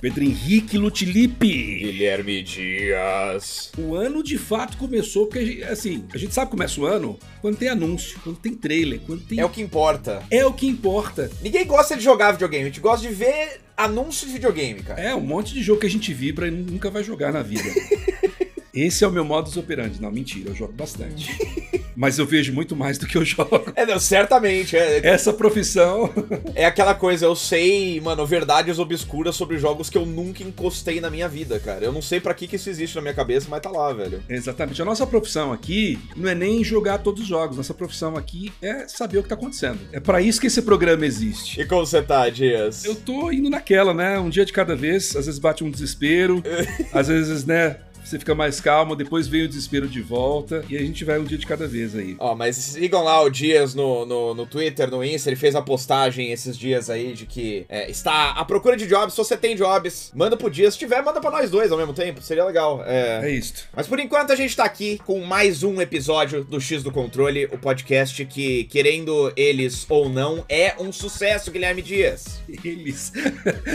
Pedro Henrique Lutilipe. Guilherme Dias. O ano de fato começou porque, assim, a gente sabe que começa o ano quando tem anúncio, quando tem trailer, quando tem. É o que importa. É o que importa. Ninguém gosta de jogar videogame, a gente gosta de ver anúncio de videogame, cara. É, um monte de jogo que a gente vibra e nunca vai jogar na vida. Esse é o meu modus operandi. Não, mentira, eu jogo bastante. Mas eu vejo muito mais do que eu jogo. É, não, certamente. É, Essa profissão. é aquela coisa, eu sei, mano, verdades obscuras sobre jogos que eu nunca encostei na minha vida, cara. Eu não sei pra que, que isso existe na minha cabeça, mas tá lá, velho. Exatamente. A nossa profissão aqui não é nem jogar todos os jogos. Nossa profissão aqui é saber o que tá acontecendo. É pra isso que esse programa existe. E como você tá, Dias? Eu tô indo naquela, né? Um dia de cada vez. Às vezes bate um desespero. às vezes, né? Você fica mais calmo, depois vem o desespero de volta e a gente vai um dia de cada vez aí. Ó, mas sigam lá o Dias no, no, no Twitter, no Insta, ele fez a postagem esses dias aí de que é, está à procura de jobs. Se você tem jobs, manda pro Dias. Se tiver, manda pra nós dois ao mesmo tempo, seria legal. É, É isto. Mas por enquanto a gente tá aqui com mais um episódio do X do Controle, o podcast que, querendo eles ou não, é um sucesso, Guilherme Dias. Eles.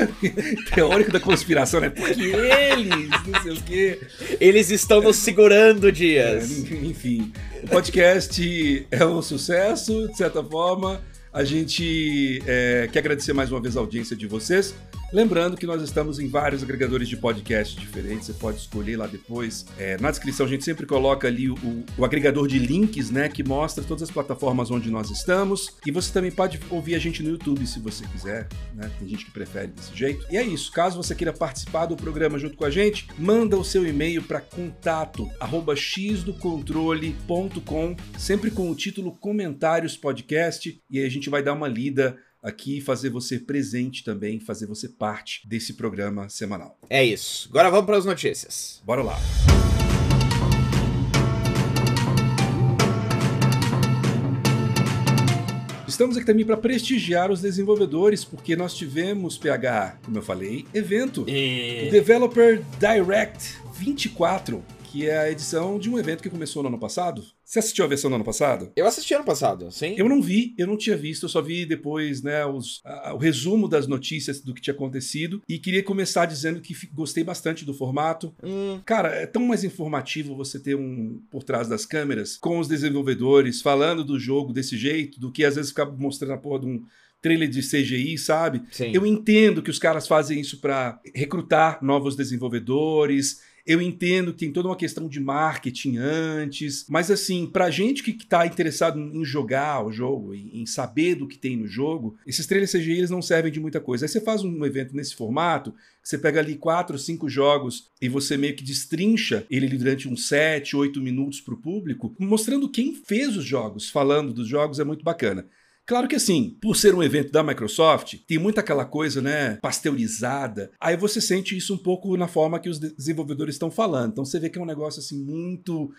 Teórico da conspiração, né? Porque eles, não sei o quê. Eles estão nos segurando, É, Dias. enfim, o podcast é um sucesso, de certa forma. A gente é, quer agradecer mais uma vez a audiência de vocês. Lembrando que nós estamos em vários agregadores de podcast diferentes, você pode escolher lá depois. É, na descrição a gente sempre coloca ali o, o agregador de links, né, que mostra todas as plataformas onde nós estamos. E você também pode ouvir a gente no YouTube se você quiser, né? Tem gente que prefere desse jeito. E é isso. Caso você queira participar do programa junto com a gente, manda o seu e-mail para contato arroba xdocontrole.com, sempre com o título Comentários Podcast, e aí a gente vai dar uma lida aqui e fazer você presente também, fazer você parte desse programa semanal. É isso. Agora vamos para as notícias. Bora lá. Estamos aqui também para prestigiar os desenvolvedores, porque nós tivemos, PH, como eu falei, evento. O E... Developer Direct 24, que é a edição de um evento que começou no ano passado. Você assistiu a versão do ano passado? Eu assisti ano passado, sim? Eu não vi, eu não tinha visto, eu só vi depois, né, os, a- o resumo das notícias do que tinha acontecido e queria começar dizendo que gostei bastante do formato. Hum, Cara, é tão mais informativo você ter um por trás das câmeras com os desenvolvedores falando do jogo desse jeito do que às vezes ficar mostrando a porra de um trailer de CGI, sabe? sim. Eu entendo que os caras fazem isso para recrutar novos desenvolvedores. Eu entendo que tem toda uma questão de marketing antes, mas assim, pra gente que tá interessado em jogar o jogo, em saber do que tem no jogo, esses trailers CGI eles não servem de muita coisa. Aí você faz um evento nesse formato, você pega ali quatro, cinco jogos e você meio que destrincha ele durante uns sete, oito minutos pro público, mostrando quem fez os jogos, falando dos jogos, é muito bacana. Claro que assim, por ser um evento da Microsoft, tem muita aquela coisa, né, pasteurizada. Aí você sente isso um pouco na forma que os de- desenvolvedores estão falando. Então você vê que é um negócio assim muito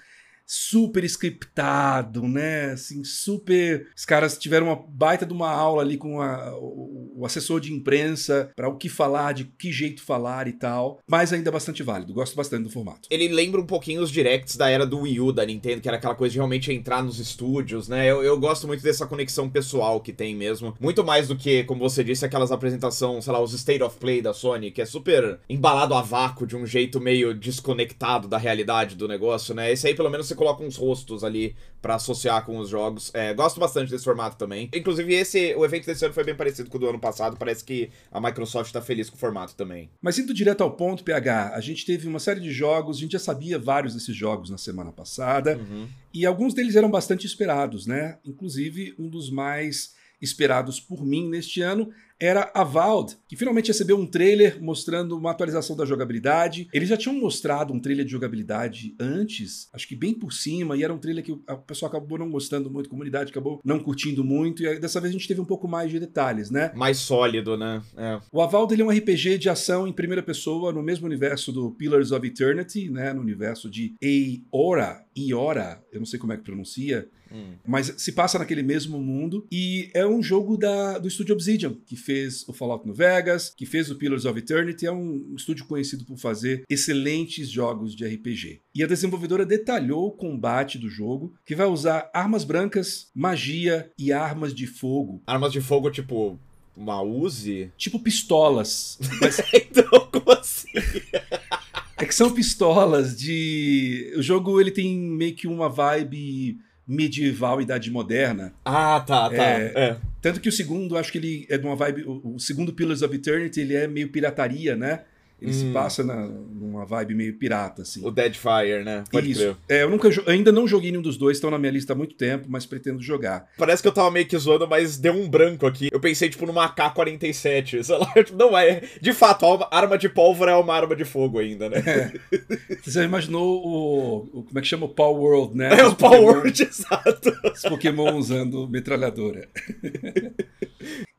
super scriptado, né? Assim, super. Os caras tiveram uma baita de uma aula ali com a- o, assessor de imprensa para o que falar, de que jeito falar e tal. Mas ainda é bastante válido. Gosto bastante do formato. Ele lembra um pouquinho os directs da era do Wii U da Nintendo, que era aquela coisa de realmente entrar nos estúdios, né? Eu, eu gosto muito dessa conexão pessoal que tem mesmo. Muito mais do que, como você disse, aquelas apresentações, sei lá, os State of Play da Sony, que é super embalado a vácuo de um jeito meio desconectado da realidade do negócio, né? Esse aí, pelo menos, você coloca uns rostos ali pra associar com os jogos. É, gosto bastante desse formato também. Inclusive, esse, o evento desse ano foi bem parecido com o do ano passado. Parece que a Microsoft tá feliz com o formato também. Mas indo direto ao ponto, PH, a gente teve uma série de jogos, a gente já sabia vários desses jogos na semana passada, Uhum. e alguns deles eram bastante esperados, né? Inclusive, um dos mais esperados por mim neste ano era a Valve, que finalmente recebeu um trailer mostrando uma atualização da jogabilidade. Eles já tinham mostrado um trailer de jogabilidade antes, acho que bem por cima, e era um trailer que o a pessoa acabou não gostando muito, a comunidade acabou não curtindo muito, e dessa vez a gente teve um pouco mais de detalhes, né? Mais sólido, né? É. O Aval dele é um RPG de ação em primeira pessoa, no mesmo universo do Pillars of Eternity, né? No universo de Eora, Iora, eu não sei como é que pronuncia, Hum. mas se passa naquele mesmo mundo. E é um jogo da, do estúdio Obsidian, que fez o Fallout New Vegas, que fez o Pillars of Eternity, é um estúdio conhecido por fazer excelentes jogos de RPG. E a desenvolvedora detalhou o combate do jogo, que vai usar armas brancas, magia e armas de fogo. Armas de fogo, tipo, uma Uzi? Tipo pistolas. Mas... então, como assim? é que são pistolas de. O jogo ele tem meio que uma vibe medieval, idade moderna. Ah, tá, tá. É, é. Tanto que o segundo, acho que ele é de uma vibe. O, o segundo Pillars of Eternity, ele é meio pirataria, né? Ele hum. se passa na, numa vibe meio pirata, assim. O Deadfire, né? Pode Isso. Crer. É, eu nunca, ainda não joguei nenhum dos dois, estão na minha lista há muito tempo, mas pretendo jogar. Parece que eu tava meio que zoando, mas deu um branco aqui. Eu pensei, tipo, numa AK-47, sei lá. Não é. De fato, a arma de pólvora é uma arma de fogo ainda, né? É. Você já imaginou o, o, Como é que chama? O Power World, né? É, Os o Power World, exato. Os Pokémon usando metralhadora.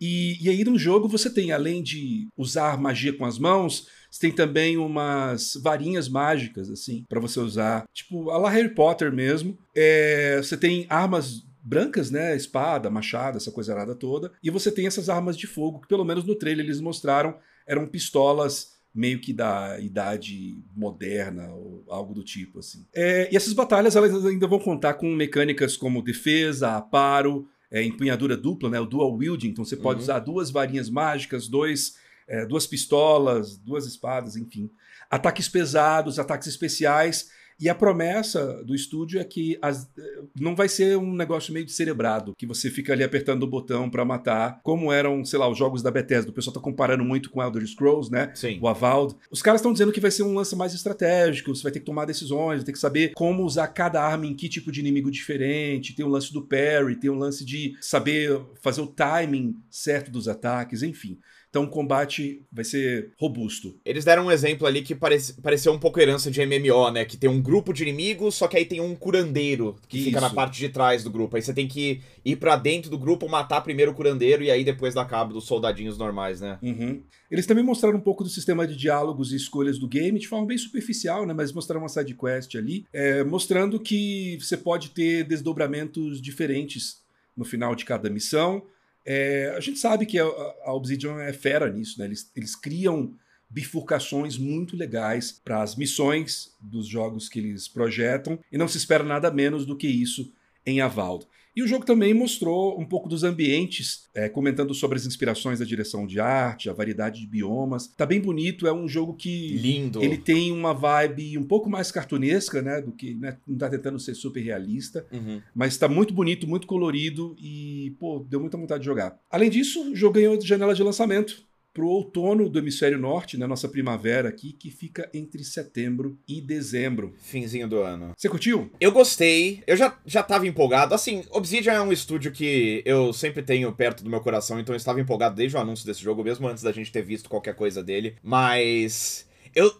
E, e aí no jogo você tem, além de usar magia com as mãos você tem também umas varinhas mágicas, assim, para você usar. Tipo, a la Harry Potter mesmo. É, você tem armas brancas, né? Espada, machado, essa coisa arada toda. E você tem essas armas de fogo, que pelo menos no trailer eles mostraram, eram pistolas meio que da idade moderna ou algo do tipo assim. É, e essas batalhas elas ainda vão contar com mecânicas como defesa, aparo, é, empunhadura dupla, né, o dual wielding, então você pode uhum. usar duas varinhas mágicas, dois é, duas pistolas, duas espadas, enfim. Ataques pesados, ataques especiais. E a promessa do estúdio é que as, não vai ser um negócio meio cerebrado, que você fica ali apertando o botão para matar, como eram, sei lá, os jogos da Bethesda. O pessoal tá comparando muito com Elder Scrolls, né? Sim. O Avald. Os caras estão dizendo que vai ser um lance mais estratégico, você vai ter que tomar decisões, vai ter que saber como usar cada arma em que tipo de inimigo diferente. Tem o lance do parry, tem o lance de saber fazer o timing certo dos ataques, enfim. Então o combate vai ser robusto. Eles deram um exemplo ali que parece, pareceu um pouco herança de MMO, né? Que tem um grupo de inimigos, só que aí tem um curandeiro que Isso. fica na parte de trás do grupo. Aí você tem que ir para dentro do grupo, matar primeiro o curandeiro e aí depois dar cabo dos soldadinhos normais, né? Uhum. Eles também mostraram um pouco do sistema de diálogos e escolhas do game, de forma bem superficial, né? Mas mostraram uma side quest ali, é, mostrando que você pode ter desdobramentos diferentes no final de cada missão. É, a gente sabe que a, a, Obsidian é fera nisso, né? Eles, eles criam bifurcações muito legais para as missões dos jogos que eles projetam e não se espera nada menos do que isso em Avald. E o jogo também mostrou um pouco dos ambientes, é, comentando sobre as inspirações da direção de arte, a variedade de biomas. Tá bem bonito, é um jogo que. Lindo! Ele tem uma vibe um pouco mais cartunesca, né? Do que. Né, não tá tentando ser super realista. Uhum. Mas tá muito bonito, muito colorido e, pô, deu muita vontade de jogar. Além disso, o jogo ganhou janela de lançamento para o outono do hemisfério norte, na né, nossa primavera aqui, que fica entre setembro e dezembro. Finzinho do ano. Você curtiu? Eu gostei. Eu já, já tava empolgado. Assim, Obsidian é um estúdio que eu sempre tenho perto do meu coração, então eu estava empolgado desde o anúncio desse jogo, mesmo antes da gente ter visto qualquer coisa dele. Mas. Eu,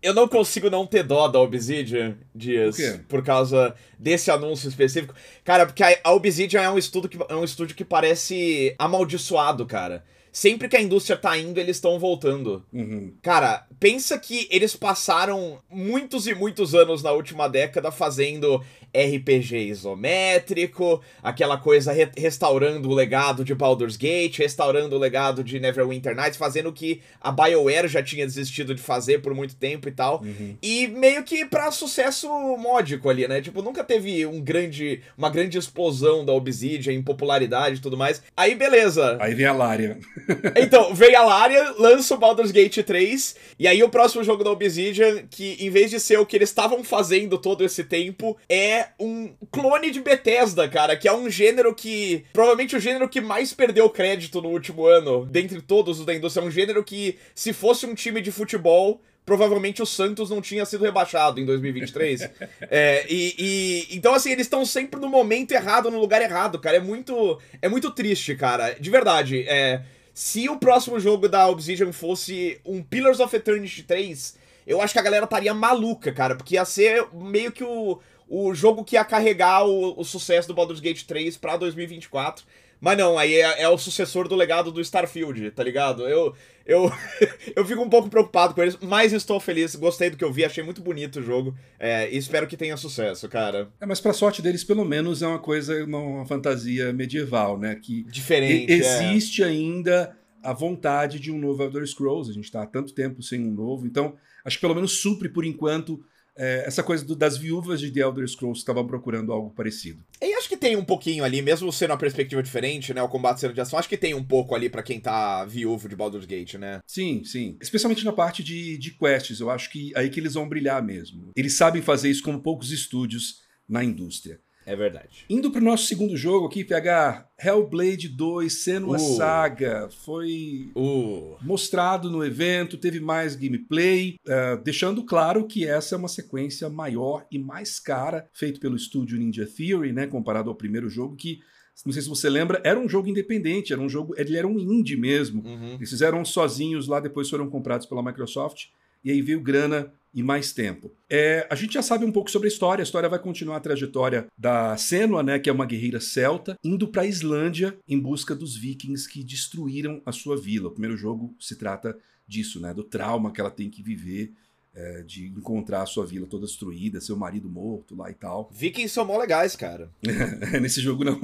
eu não consigo não ter dó da Obsidian, Dias, por, por causa desse anúncio específico. Cara, porque a, Obsidian é um, estudo que, é um estúdio que parece amaldiçoado, cara sempre que a indústria tá indo, eles estão voltando. Uhum. Cara, pensa que eles passaram muitos e muitos anos na última década fazendo RPG isométrico, aquela coisa re restaurando o legado de Baldur's Gate, restaurando o legado de Neverwinter Nights, fazendo o que a BioWare já tinha desistido de fazer por muito tempo e tal. Uhum. E meio que para sucesso módico ali, né? Tipo, nunca teve um grande, uma grande explosão da Obsidian em popularidade e tudo mais. Aí beleza. Aí vem a Laria. Então, veio a Laria, lança o Baldur's Gate 3, e aí o próximo jogo da Obsidian, que em vez de ser o que eles estavam fazendo todo esse tempo, é um clone de Bethesda, cara, que é um gênero que. Provavelmente o gênero que mais perdeu crédito no último ano, dentre todos os da indústria. É um gênero que, se fosse um time de futebol, provavelmente o Santos não tinha sido rebaixado em 2023. é, e, e, então, assim, eles estão sempre no momento errado, no lugar errado, cara. É muito, é muito triste, cara. De verdade. É, se o próximo jogo da Obsidian fosse um Pillars of Eternity 3, eu acho que a galera estaria maluca, cara, porque ia ser meio que o, o jogo que ia carregar o, o sucesso do Baldur's Gate 3 pra 2024. Mas não, aí é, é, o sucessor do legado do Starfield, tá ligado? Eu, eu, eu fico um pouco preocupado com eles, mas estou feliz, gostei do que eu vi, achei muito bonito o jogo é, e espero que tenha sucesso, cara. É, mas pra sorte deles, pelo menos é uma coisa, uma fantasia medieval, né? Que Diferente. existe é. ainda a vontade de um novo Elder Scrolls. A gente está há tanto tempo sem um novo, então acho que pelo menos supre por enquanto é, essa coisa do, das viúvas de The Elder Scrolls estavam procurando algo parecido. E acho que tem um pouquinho ali, mesmo sendo uma perspectiva diferente, né? O combate sendo de ação, acho que tem um pouco ali para quem tá viúvo de Baldur's Gate, né? Sim, sim. Especialmente na parte de, de quests, eu acho que aí que eles vão brilhar mesmo. Eles sabem fazer isso como poucos estúdios na indústria. É verdade. Indo pro nosso segundo jogo aqui, PH, Hellblade 2, Senua uh. Saga, foi uh. mostrado no evento, teve mais gameplay, uh, deixando claro que essa é uma sequência maior e mais cara, feito pelo estúdio Ninja Theory, né, comparado ao primeiro jogo, que não sei se você lembra, era um jogo independente, era um jogo, ele era um indie mesmo. Uhum. Eles fizeram sozinhos lá, depois foram comprados pela Microsoft e aí veio grana e mais tempo. É, a gente já sabe um pouco sobre a história. A história vai continuar a trajetória da Senua, né, que é uma guerreira celta, indo para a Islândia em busca dos vikings que destruíram a sua vila. O primeiro jogo se trata disso, né, do trauma que ela tem que viver é, de encontrar a sua vila toda destruída, seu marido morto lá e tal. Vikings são mó legais, cara. Nesse jogo não.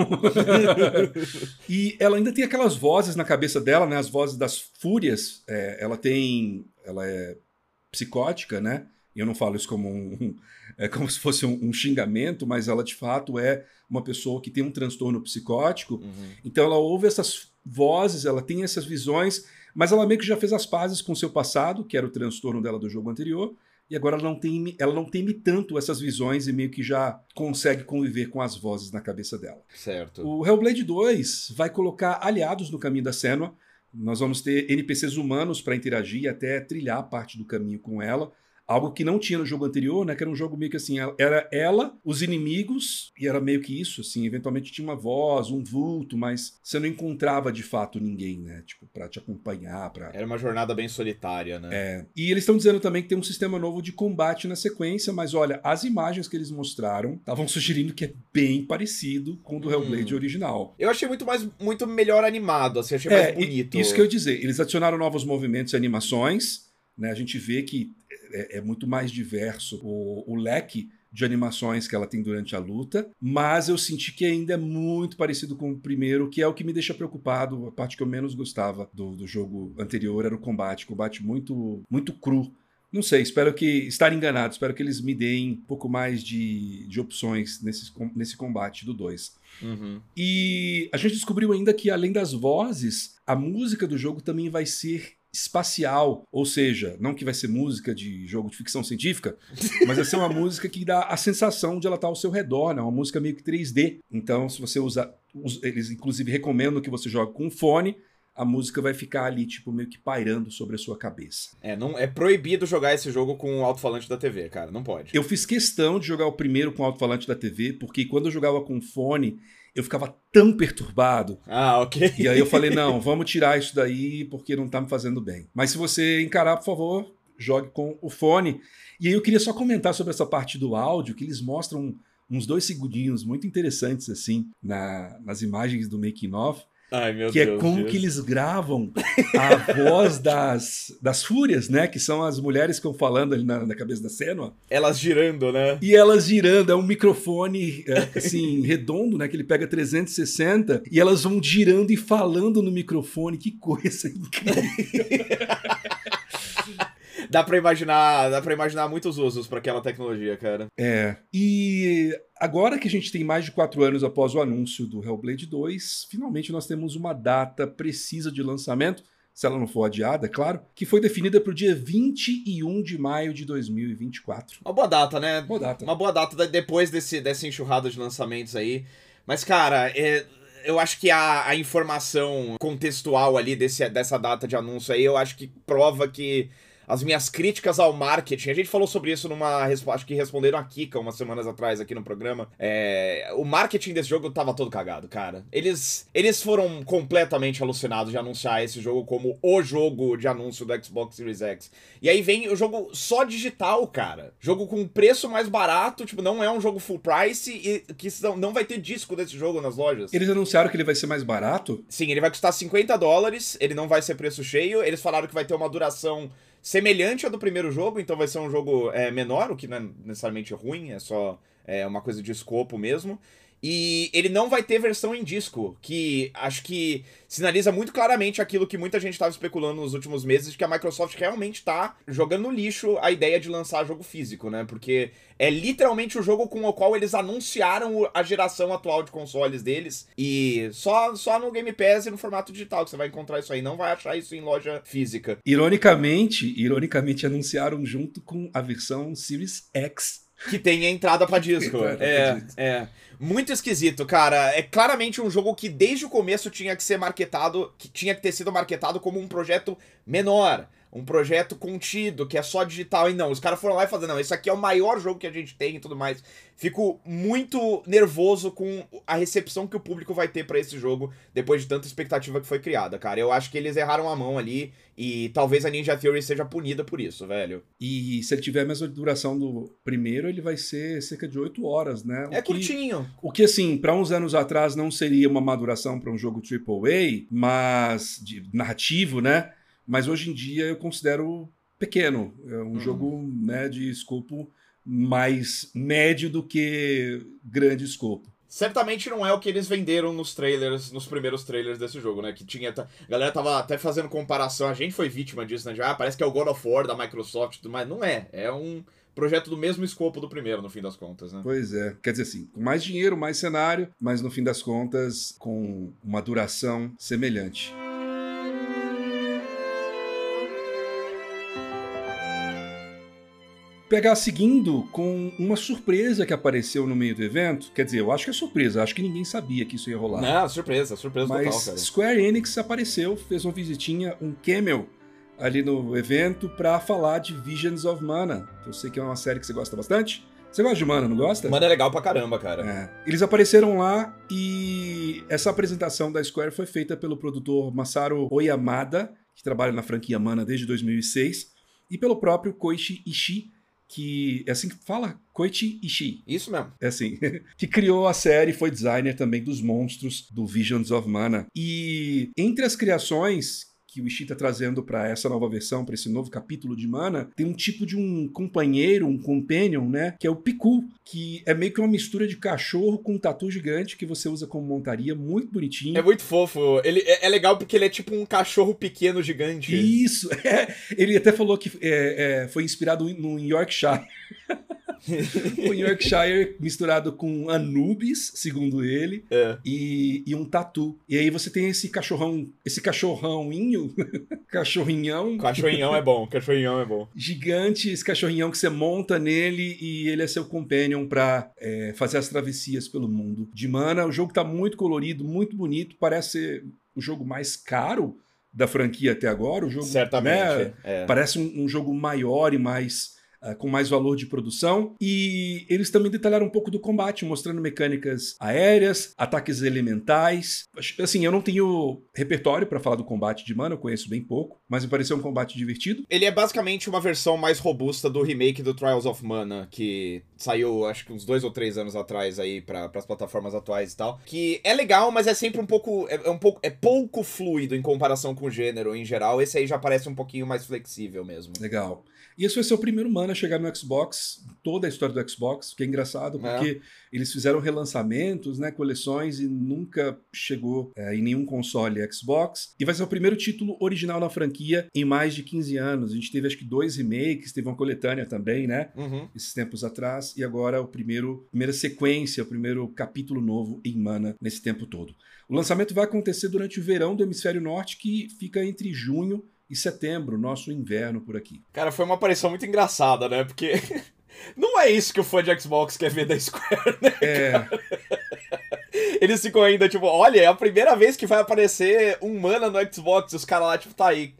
e ela ainda tem aquelas vozes na cabeça dela, né? As vozes das fúrias. É, ela tem. Ela é psicótica, né? Eu não falo isso como um, é como se fosse um, um, xingamento, mas ela de fato é uma pessoa que tem um transtorno psicótico. Uhum. Então ela ouve essas vozes, ela tem essas visões, mas ela meio que já fez as pazes com o seu passado, que era o transtorno dela do jogo anterior, e agora ela não, tem, ela não teme tanto essas visões e meio que já consegue conviver com as vozes na cabeça dela. Certo. O Hellblade 2 vai colocar aliados no caminho da Senua, nós vamos ter NPCs humanos para interagir e até trilhar parte do caminho com ela. Algo que não tinha no jogo anterior, né? Que era um jogo meio que assim, era ela, os inimigos, e era meio que isso, assim. Eventualmente tinha uma voz, um vulto, mas você não encontrava de fato ninguém, né? Tipo, pra te acompanhar. Pra... Era uma jornada bem solitária, né? É. E eles estão dizendo também que tem um sistema novo de combate na sequência, mas olha, as imagens que eles mostraram estavam sugerindo que é bem parecido com o do Hellblade hum. original. Eu achei muito mais, muito melhor animado, assim, achei é, mais bonito. Isso que eu ia dizer. Eles adicionaram novos movimentos e animações. Né, a gente vê que é, é muito mais diverso o, o leque de animações que ela tem durante a luta, mas eu senti que ainda é muito parecido com o primeiro, que é o que me deixa preocupado. A parte que eu menos gostava do, do jogo anterior era o combate, combate muito, muito cru. Não sei, espero que estar enganado, espero que eles me deem um pouco mais de, de opções nesse, nesse combate do 2. Uhum. E a gente descobriu ainda que, além das vozes, a música do jogo também vai ser espacial, ou seja, não que vai ser música de jogo de ficção científica, mas vai ser uma música que dá a sensação de ela estar ao seu redor, né? Uma música meio que 3D. Então, se você usa, eles inclusive recomendam que você jogue com fone, a música vai ficar ali, tipo, meio que pairando sobre a sua cabeça. É, não é proibido jogar esse jogo com o alto-falante da TV, cara, não pode. Eu fiz questão de jogar o primeiro com o alto-falante da TV, porque quando eu jogava com fone, eu ficava tão perturbado. Ah, ok. E aí eu falei, não, vamos tirar isso daí porque não tá me fazendo bem. Mas se você encarar, por favor, jogue com o fone. E aí eu queria só comentar sobre essa parte do áudio, que eles mostram uns dois segundinhos muito interessantes, assim, na, nas imagens do making of. Ai, meu que é Deus, como Deus. que eles gravam a voz das, das fúrias, né? Que são as mulheres que estão falando ali na, na cabeça da cena. Elas girando, né? E elas girando, é um microfone é, assim, redondo, né? Que ele pega 360 e elas vão girando e falando no microfone. Que coisa incrível! dá para imaginar, dá para imaginar muitos usos para aquela tecnologia, cara. É. E agora que a gente tem mais de quatro anos após o anúncio do Hellblade 2, finalmente nós temos uma data precisa de lançamento. Se ela não for adiada, é claro, que foi definida para o dia 21 de maio de 2024. Uma boa data, né? Boa data. Uma boa data depois desse, dessa enxurrada de lançamentos aí. Mas, cara, é, eu acho que a, a informação contextual ali desse, dessa data de anúncio aí, eu acho que prova que as minhas críticas ao marketing. A gente falou sobre isso numa. Acho que responderam a Kika umas semanas atrás aqui no programa. É, o marketing desse jogo tava todo cagado, cara. Eles, eles foram completamente alucinados de anunciar esse jogo como o jogo de anúncio do Xbox Series X. E aí vem o jogo só digital, cara. Jogo com preço mais barato, tipo, não é um jogo full price e que não vai ter disco desse jogo nas lojas. Eles anunciaram que ele vai ser mais barato? Sim, ele vai custar 50 dólares, ele não vai ser preço cheio. Eles falaram que vai ter uma duração semelhante ao do primeiro jogo, então vai ser um jogo é, menor, o que não é necessariamente ruim, é só é, uma coisa de escopo mesmo. E ele não vai ter versão em disco, que acho que sinaliza muito claramente aquilo que muita gente estava especulando nos últimos meses, de que a Microsoft realmente está jogando no lixo a ideia de lançar jogo físico, né? Porque é literalmente o jogo com o qual eles anunciaram a geração atual de consoles deles. E só, só no Game Pass e no formato digital que você vai encontrar isso aí. Não vai achar isso em loja física. Ironicamente, ironicamente anunciaram junto com a versão Series X que tem entrada para disco. é, é. Muito esquisito, cara. É claramente um jogo que desde o começo tinha que ser marketado, que tinha que ter sido marketado como um projeto menor um projeto contido, que é só digital. E não, os caras foram lá e falaram, não, esse aqui é o maior jogo que a gente tem e tudo mais. Fico muito nervoso com a recepção que o público vai ter para esse jogo depois de tanta expectativa que foi criada, cara. Eu acho que eles erraram a mão ali e talvez a Ninja Theory seja punida por isso, velho. E se ele tiver a mesma duração do primeiro, ele vai ser cerca de 8 horas, né? O é que, curtinho. O que, assim, para uns anos atrás não seria uma maduração para um jogo AAA, mas de narrativo, né? Mas hoje em dia eu considero pequeno. É um uhum. jogo né, de escopo mais médio do que grande escopo. Certamente não é o que eles venderam nos trailers, nos primeiros trailers desse jogo, né? Que tinha. A galera tava até fazendo comparação, a gente foi vítima disso, né? Já ah, parece que é o God of War da Microsoft, mas não é. É um projeto do mesmo escopo do primeiro, no fim das contas, né? Pois é. Quer dizer assim, com mais dinheiro, mais cenário, mas no fim das contas, com uma duração semelhante. Pegar seguindo com uma surpresa que apareceu no meio do evento. Quer dizer, eu acho que é surpresa, acho que ninguém sabia que isso ia rolar. Não, surpresa, surpresa Mas total, cara. Square Enix apareceu, fez uma visitinha, um camel ali no evento para falar de Visions of Mana. Eu sei que é uma série que você gosta bastante. Você gosta de Mana, não gosta? Mana é legal pra caramba, cara. É. Eles apareceram lá e essa apresentação da Square foi feita pelo produtor Masaru Oyamada, que trabalha na franquia Mana desde 2006, e pelo próprio Koichi Ishii, que é assim que fala, Koichi Ishii. Isso mesmo. É assim, que criou a série, foi designer também dos monstros do Visions of Mana. E entre as criações que o Ishii está trazendo para essa nova versão, para esse novo capítulo de Mana, tem um tipo de um companheiro, um companion, né? Que é o Piku, que é meio que uma mistura de cachorro com um tatu gigante que você usa como montaria, muito bonitinho. É muito fofo. Ele é, é legal porque ele é tipo um cachorro pequeno gigante. Isso. É. Ele até falou que é, é foi inspirado no Yorkshire. o Yorkshire misturado com Anubis, segundo ele, é. e, e, um tatu. E aí você tem esse cachorrão, esse cachorrãoinho, cachorrinhão. Cachorrinhão é bom, cachorrinhão é bom. Gigante, esse cachorrinhão que você monta nele e ele é seu companion pra é, fazer as travessias pelo mundo. De mana, o jogo tá muito colorido, muito bonito, parece ser o jogo mais caro da franquia até agora. O jogo Certamente, né, é. parece um, um jogo maior e mais uh, com mais valor de produção. E eles também detalharam um pouco do combate, mostrando mecânicas aéreas, ataques elementais. Assim, eu não tenho repertório para falar do combate de mana, eu conheço bem pouco, mas me pareceu um combate divertido. Ele é basicamente uma versão mais robusta do remake do Trials of Mana, que saiu acho que uns dois ou três anos atrás aí para as plataformas atuais e tal. Que é legal, mas é sempre um pouco. É, é, um pouco. É pouco fluido em comparação com o gênero em geral. Esse aí já parece um pouquinho mais flexível mesmo. Legal. E esse vai ser o primeiro Mana a chegar no Xbox, toda a história do Xbox, que é engraçado, é. porque é. eles fizeram relançamentos, né, coleções, e nunca chegou é, em nenhum console Xbox. E vai ser o primeiro título original na franquia em mais de 15 anos. A gente teve acho que dois remakes, teve uma coletânea também, né? Uhum. Esses tempos atrás. E agora o primeiro, primeira sequência, o primeiro capítulo novo em Mana nesse tempo todo. O lançamento vai acontecer durante o verão do Hemisfério Norte, que fica entre junho e setembro, nosso inverno por aqui. Cara, foi uma aparição muito engraçada, né? Porque não é isso que o fã de Xbox quer ver da Square, né? É. Eles ficam ainda tipo, olha, é a primeira vez que vai aparecer um mana no Xbox, e os caras lá, tipo, tá aí.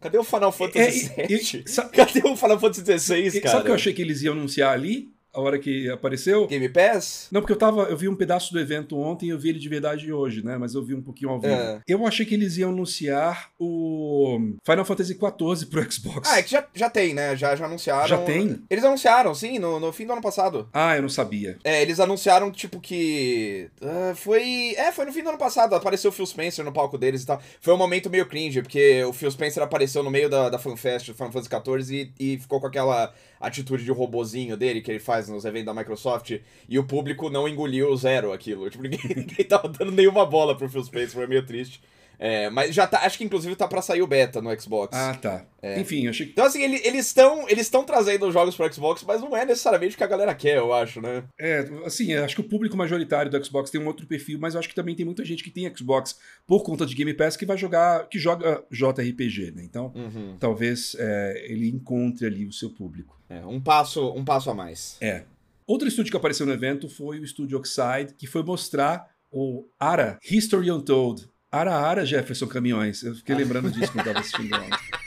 Cadê o Final Fantasy é, VII? Cadê o Final Fantasy XVI, cara? Sabe o que eu achei que eles iam anunciar ali? A hora que apareceu. Game Pass? Não, porque eu tava. Eu vi um pedaço do evento ontem e eu vi ele de verdade hoje, né? Mas eu vi um pouquinho ao vivo. É. Eu achei que eles iam anunciar o Final Fantasy XIV pro Xbox. Ah, é que já, já tem, né? Já, já anunciaram. Já tem? Eles anunciaram, sim, no, no fim do ano passado. Ah, eu não sabia. É, eles anunciaram, tipo, que. Uh, foi. É, foi no fim do ano passado. Apareceu o Phil Spencer no palco deles e tal. Foi um momento meio cringe, porque o Phil Spencer apareceu no meio da, da FanFest do Final Fantasy XIV e, e ficou com aquela atitude de robozinho dele, que ele faz atrás, nos eventos da Microsoft, e o público não engoliu zero aquilo. Tipo, ninguém, ninguém tava dando nenhuma bola pro Phil Spencer, foi meio triste. É, mas já tá, acho que inclusive tá pra sair o beta no Xbox. Ah, tá. É. Enfim, eu achei que. Então, assim, ele, eles estão eles trazendo jogos pro Xbox, mas não é necessariamente o que a galera quer, eu acho, né? É, assim, acho que o público majoritário do Xbox tem um outro perfil, mas eu acho que também tem muita gente que tem Xbox por conta de Game Pass que vai jogar, que joga JRPG, né? Então, uhum. talvez é, ele encontre ali o seu público. É, um passo, um passo a mais. É. Outro estúdio que apareceu no evento foi o estúdio Oxide, que foi mostrar o ARA History Untold, Ara Ara Jefferson Caminhões. Eu fiquei lembrando disso quando estava assistindo ontem.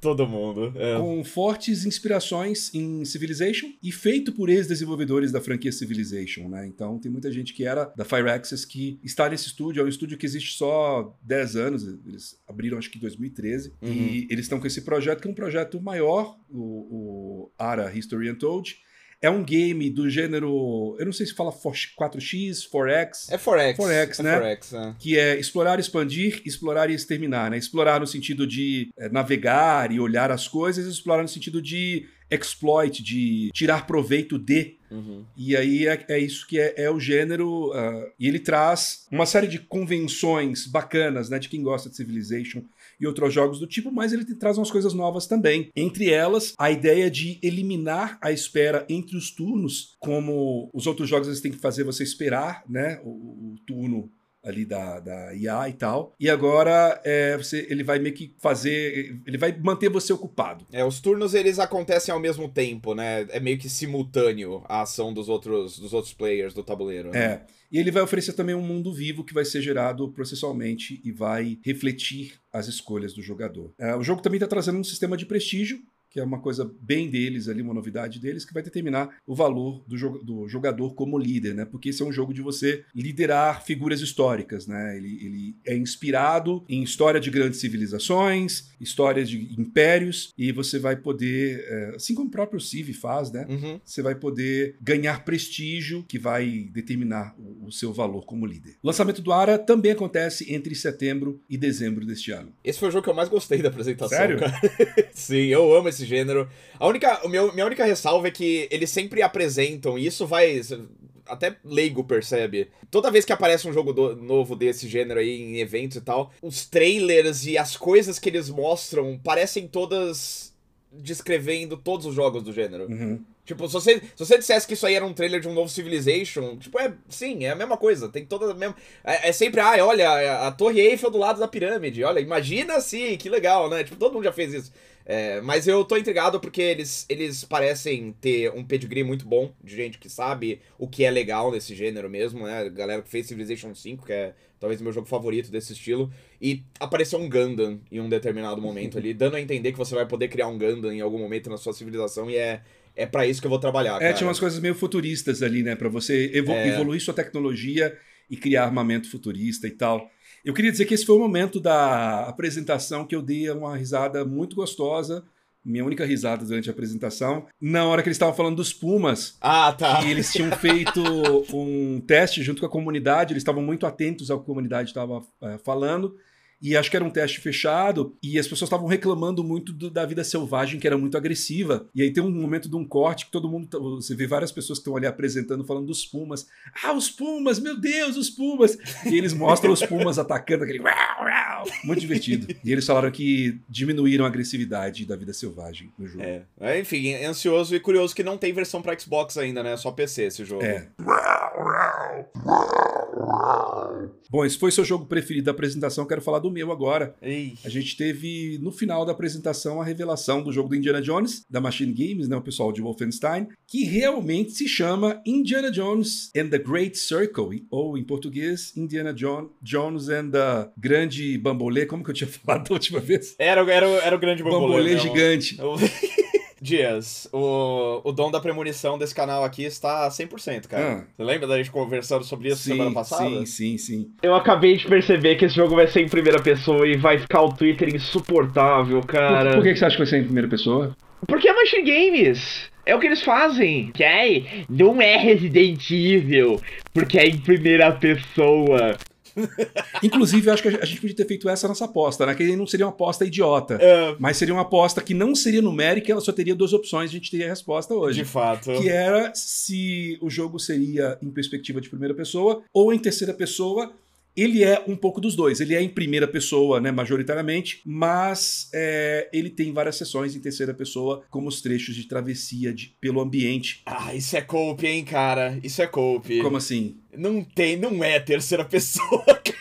Todo mundo. É. Com fortes inspirações em Civilization e feito por ex-desenvolvedores da franquia Civilization, né? Então tem muita gente que era da Firaxis que está nesse estúdio. É um estúdio que existe só 10 anos. Eles abriram acho que em 2013. Uhum. E eles estão com esse projeto, que é um projeto maior, o, o Ara History Untold é um game do gênero. Eu não sei se fala 4x, 4x. É 4x. 4x, é né? 4x, é. Que é explorar, expandir, explorar e exterminar, né? Explorar no sentido de é, navegar e olhar as coisas, explorar no sentido de exploit, de tirar proveito de. Uhum. E aí é, é, isso que é, é o gênero. Uh, e ele traz uma série de convenções bacanas, né? De quem gosta de Civilization e outros jogos do tipo, mas ele traz umas coisas novas também. Entre elas, a ideia de eliminar a espera entre os turnos, como os outros jogos eles têm que fazer você esperar, né? o, o turno ali da, da IA e tal. E agora é, você, ele vai meio que fazer. Ele vai manter você ocupado. É, os turnos eles acontecem ao mesmo tempo, né? É meio que simultâneo a ação dos outros, dos outros players do tabuleiro. Né? É. E ele vai oferecer também um mundo vivo que vai ser gerado processualmente e vai refletir as escolhas do jogador. É, o jogo também está trazendo um sistema de prestígio que é uma coisa bem deles ali, uma novidade deles, que vai determinar o valor do, jo do jogador como líder, né? Porque esse é um jogo de você liderar figuras históricas, né? Ele, ele é inspirado em história de grandes civilizações, histórias de impérios, e você vai poder, é, assim como o próprio Civ faz, né? Uhum. Você vai poder ganhar prestígio que vai determinar o, o seu valor como líder. O lançamento do Ara também acontece entre setembro e dezembro deste ano. Esse foi o jogo que eu mais gostei da apresentação. Sério? Sim, eu amo esse desse gênero. A única, o meu, minha única ressalva é que eles sempre apresentam, e isso vai. Até leigo percebe. Toda vez que aparece um jogo do, novo desse gênero aí em eventos e tal, os trailers e as coisas que eles mostram parecem todas descrevendo todos os jogos do gênero. Uhum. Tipo, se você, se você dissesse que isso aí era um trailer de um novo Civilization, tipo, é sim, é a mesma coisa. Tem toda a mesma. É, é sempre, ah, olha, a Torre Eiffel do lado da pirâmide. Olha, imagina se, que legal, né? Tipo, todo mundo já fez isso. É, mas eu tô intrigado porque eles, eles parecem ter um pedigree muito bom de gente que sabe o que é legal nesse gênero mesmo, né? Galera que fez Civilization 5, que é talvez o meu jogo favorito desse estilo. E apareceu um Gundam em um determinado momento ali, dando a entender que você vai poder criar um Gundam em algum momento na sua civilização e é. É para isso que eu vou trabalhar. É, cara. tinha umas coisas meio futuristas ali, né? Para você é... evoluir sua tecnologia e criar armamento futurista e tal. Eu queria dizer que esse foi o momento da apresentação que eu dei uma risada muito gostosa. Minha única risada durante a apresentação, na hora que eles estavam falando dos Pumas. Ah, tá. Que eles tinham feito um teste junto com a comunidade, eles estavam muito atentos ao que a comunidade estava é, falando. E acho que era um teste fechado, e as pessoas estavam reclamando muito do, da vida selvagem, que era muito agressiva. E aí tem um momento de um corte que todo mundo. Tá, você vê várias pessoas que estão ali apresentando, falando dos pumas. Ah, os pumas, meu Deus, os pumas! E eles mostram os pumas atacando aquele. Muito divertido. E eles falaram que diminuíram a agressividade da vida selvagem no jogo. É. é enfim, ansioso e curioso que não tem versão para Xbox ainda, né? É só PC esse jogo. É. Bom, esse foi seu jogo preferido da apresentação, quero falar do meu agora. Ei. A gente teve no final da apresentação a revelação do jogo do Indiana Jones, da Machine Games, né, o pessoal de Wolfenstein, que realmente se chama Indiana Jones and the Great Circle, ou em português, Indiana John, Jones and the Grande Bambolê, como que eu tinha falado da última vez? Era, era, era o Grande Bambolê. Bambolê né? gigante. Dias, o, o dom da premonição desse canal aqui está 100%, cara. Ah. Você lembra da gente conversando sobre isso sim, semana passada? Sim, sim, sim. Eu acabei de perceber que esse jogo vai ser em primeira pessoa e vai ficar o Twitter insuportável, cara. Por, por que você acha que vai ser em primeira pessoa? Porque é Machine Games. É o que eles fazem. Que é, não é Resident Evil, porque é em primeira pessoa. Inclusive, eu acho que a gente podia ter feito essa nossa aposta, né? Que não seria uma aposta idiota. É, Mas seria uma aposta que não seria numérica, ela só teria duas opções, a gente teria a resposta hoje. de fato. Que era se o jogo seria em perspectiva de primeira pessoa ou em terceira pessoa. Ele é um pouco dos dois. Ele é em primeira pessoa, né, majoritariamente, mas é, ele tem várias sessões em terceira pessoa, como os trechos de travessia de- pelo ambiente. Ah, isso é cope, hein, cara? Isso é cope. Como assim? Não tem, não é terceira pessoa, cara.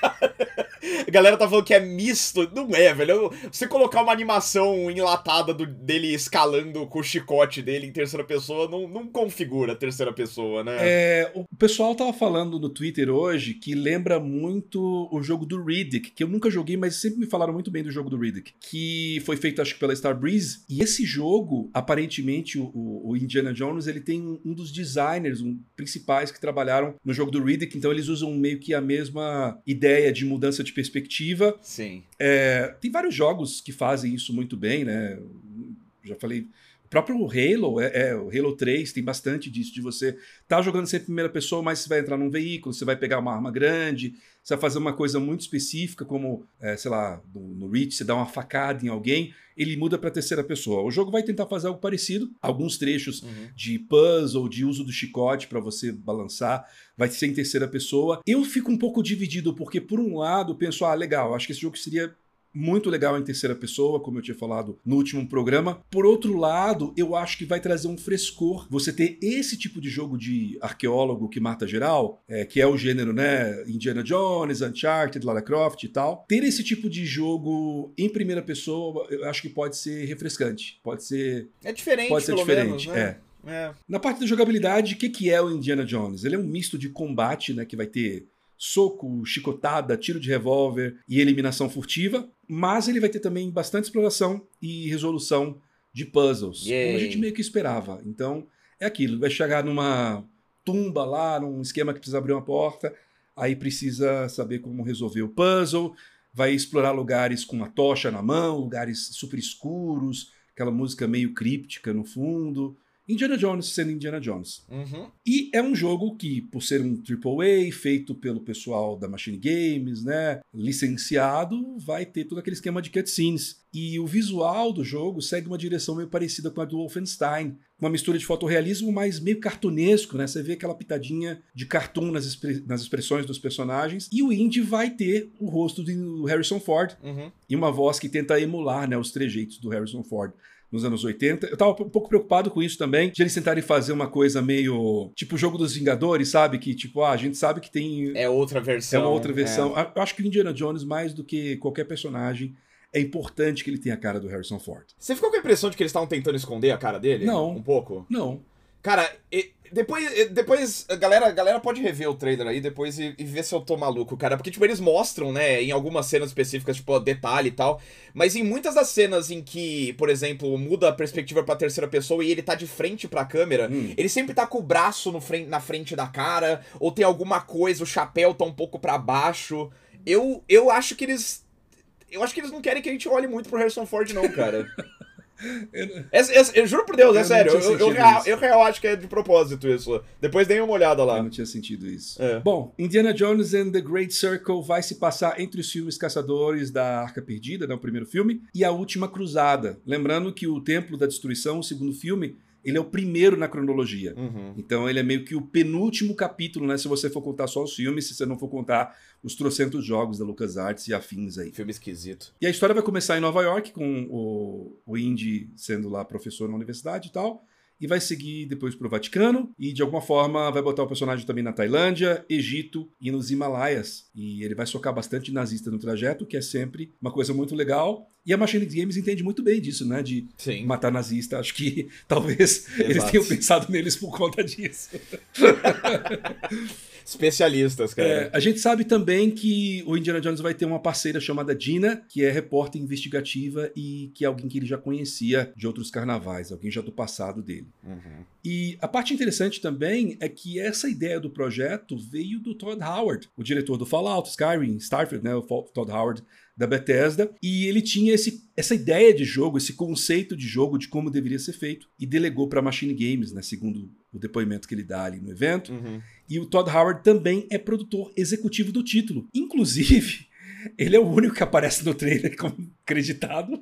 A galera tá falando que é misto. Não é, velho. Você colocar uma animação enlatada do- dele escalando com o chicote dele em terceira pessoa, não, não configura terceira pessoa, né? É, o pessoal tava falando no Twitter hoje que lembra muito o jogo do Riddick, que eu nunca joguei, mas sempre me falaram muito bem do jogo do Riddick, que foi feito acho que pela Star Breeze. E esse jogo, aparentemente, o, o Indiana Jones, ele tem um, dos designers um, principais que trabalharam no jogo do Riddick, então eles usam meio que a mesma ideia de mudança de perspectiva. Sim. É, tem vários jogos que fazem isso muito bem, né? Já falei. O próprio Halo, é, é, o Halo 3 tem bastante disso, de você tá jogando sempre em primeira pessoa, mas você vai entrar num veículo, você vai pegar uma arma grande, você vai fazer uma coisa muito específica, como, é, sei lá, no, no Reach, você dá uma facada em alguém, ele muda para terceira pessoa. O jogo vai tentar fazer algo parecido, alguns trechos Uhum. de puzzle, de uso do chicote para você balançar, vai ser em terceira pessoa. Eu fico um pouco dividido, porque por um lado penso, ah, legal, acho que esse jogo seria muito legal em terceira pessoa, como eu tinha falado no último programa. Por outro lado, eu acho que vai trazer um frescor. Você ter esse tipo de jogo de arqueólogo que mata geral, é, que é o gênero, né? Indiana Jones, Uncharted, Lara Croft e tal. Ter esse tipo de jogo em primeira pessoa, eu acho que pode ser refrescante. Pode ser, É diferente, pode ser diferente. menos, né? É. É. Na parte da jogabilidade, o que, que é o Indiana Jones? Ele é um misto de combate, né? Que vai ter soco, chicotada, tiro de revólver e eliminação furtiva, mas ele vai ter também bastante exploração e resolução de puzzles, Yay. como a gente meio que esperava. Então, é aquilo, vai chegar numa tumba lá, num esquema que precisa abrir uma porta, aí precisa saber como resolver o puzzle, vai explorar lugares com uma tocha na mão, lugares super escuros, aquela música meio críptica no fundo. Indiana Jones sendo Indiana Jones. Uhum. E é um jogo que, por ser um AAA, feito pelo pessoal da Machine Games, né, licenciado, vai ter todo aquele esquema de cutscenes. E o visual do jogo segue uma direção meio parecida com a do Wolfenstein. Uma mistura de fotorrealismo, mas meio cartunesco, né? Você vê aquela pitadinha de cartoon nas, expre- nas expressões dos personagens. E o indie vai ter o rosto do Harrison Ford Uhum. e uma voz que tenta emular né, os trejeitos do Harrison Ford nos anos 80. Eu tava um pouco preocupado com isso também, de eles tentarem fazer uma coisa meio tipo o jogo dos Vingadores, sabe? Que tipo, ah, a gente sabe que tem É outra é versão. uma outra versão. Ah, Eu acho que o Indiana Jones, mais do que qualquer personagem, é importante que ele tenha a cara do Harrison Ford. Você ficou com a impressão de que eles estavam tentando esconder a cara dele? Não. Um pouco? Não. Cara, depois, e- depois a galera, a galera pode rever o trailer aí depois e, e ver se eu tô maluco, cara. Porque, tipo, eles mostram, né, em algumas cenas específicas, tipo, detalhe e tal. Mas em muitas das cenas em que, por exemplo, muda a perspectiva pra terceira pessoa e ele tá de frente pra câmera, Hum. ele sempre tá com o braço no fren- na frente da cara, ou tem alguma coisa, o chapéu tá um pouco pra baixo. Eu, eu acho que eles. Eu acho que eles não querem que a gente olhe muito pro Harrison Ford, não, cara. Essa- essa- eu juro por Deus, Eu é sério. Eu, eu, real, eu real acho que é de propósito isso. Depois deem uma olhada Eu lá. não tinha sentido isso. É. Bom, Indiana Jones and the Great Circle vai se passar entre os filmes Caçadores da Arca Perdida, né, o primeiro filme, e A Última Cruzada. Lembrando que o Templo da Destruição, o segundo filme, ele é o primeiro na cronologia. Uhum. Então ele é meio que o penúltimo capítulo, né? Se você for contar só os filmes, se você não for contar os trocentos jogos da LucasArts e afins aí. Filme esquisito. E a história vai começar em Nova York, com o, o Indy sendo lá professor na universidade e tal. E vai seguir depois pro Vaticano. E de alguma forma vai botar o personagem também na Tailândia, Egito e nos Himalaias. E ele vai socar bastante nazista no trajeto, que é sempre uma coisa muito legal. E a Machine Games entende muito bem disso, né? De Sim. matar nazista. Acho que talvez eles Exato. tenham pensado neles por conta disso. Especialistas, cara. É, a gente sabe também que o Indiana Jones vai ter uma parceira chamada Dina, que é repórter investigativa e que é alguém que ele já conhecia de outros carnavais, alguém já do passado dele. Uhum. E a parte interessante também é que essa ideia do projeto veio do Todd Howard, o diretor do Fallout, Skyrim, Starfield, né? O Todd Howard da Bethesda, e ele tinha esse, essa ideia de jogo, esse conceito de jogo, de como deveria ser feito, e delegou para Machine Games, né? Segundo o depoimento que ele dá ali no evento. Uhum. E o Todd Howard também é produtor executivo do título. Inclusive, ele é o único que aparece no trailer como acreditado.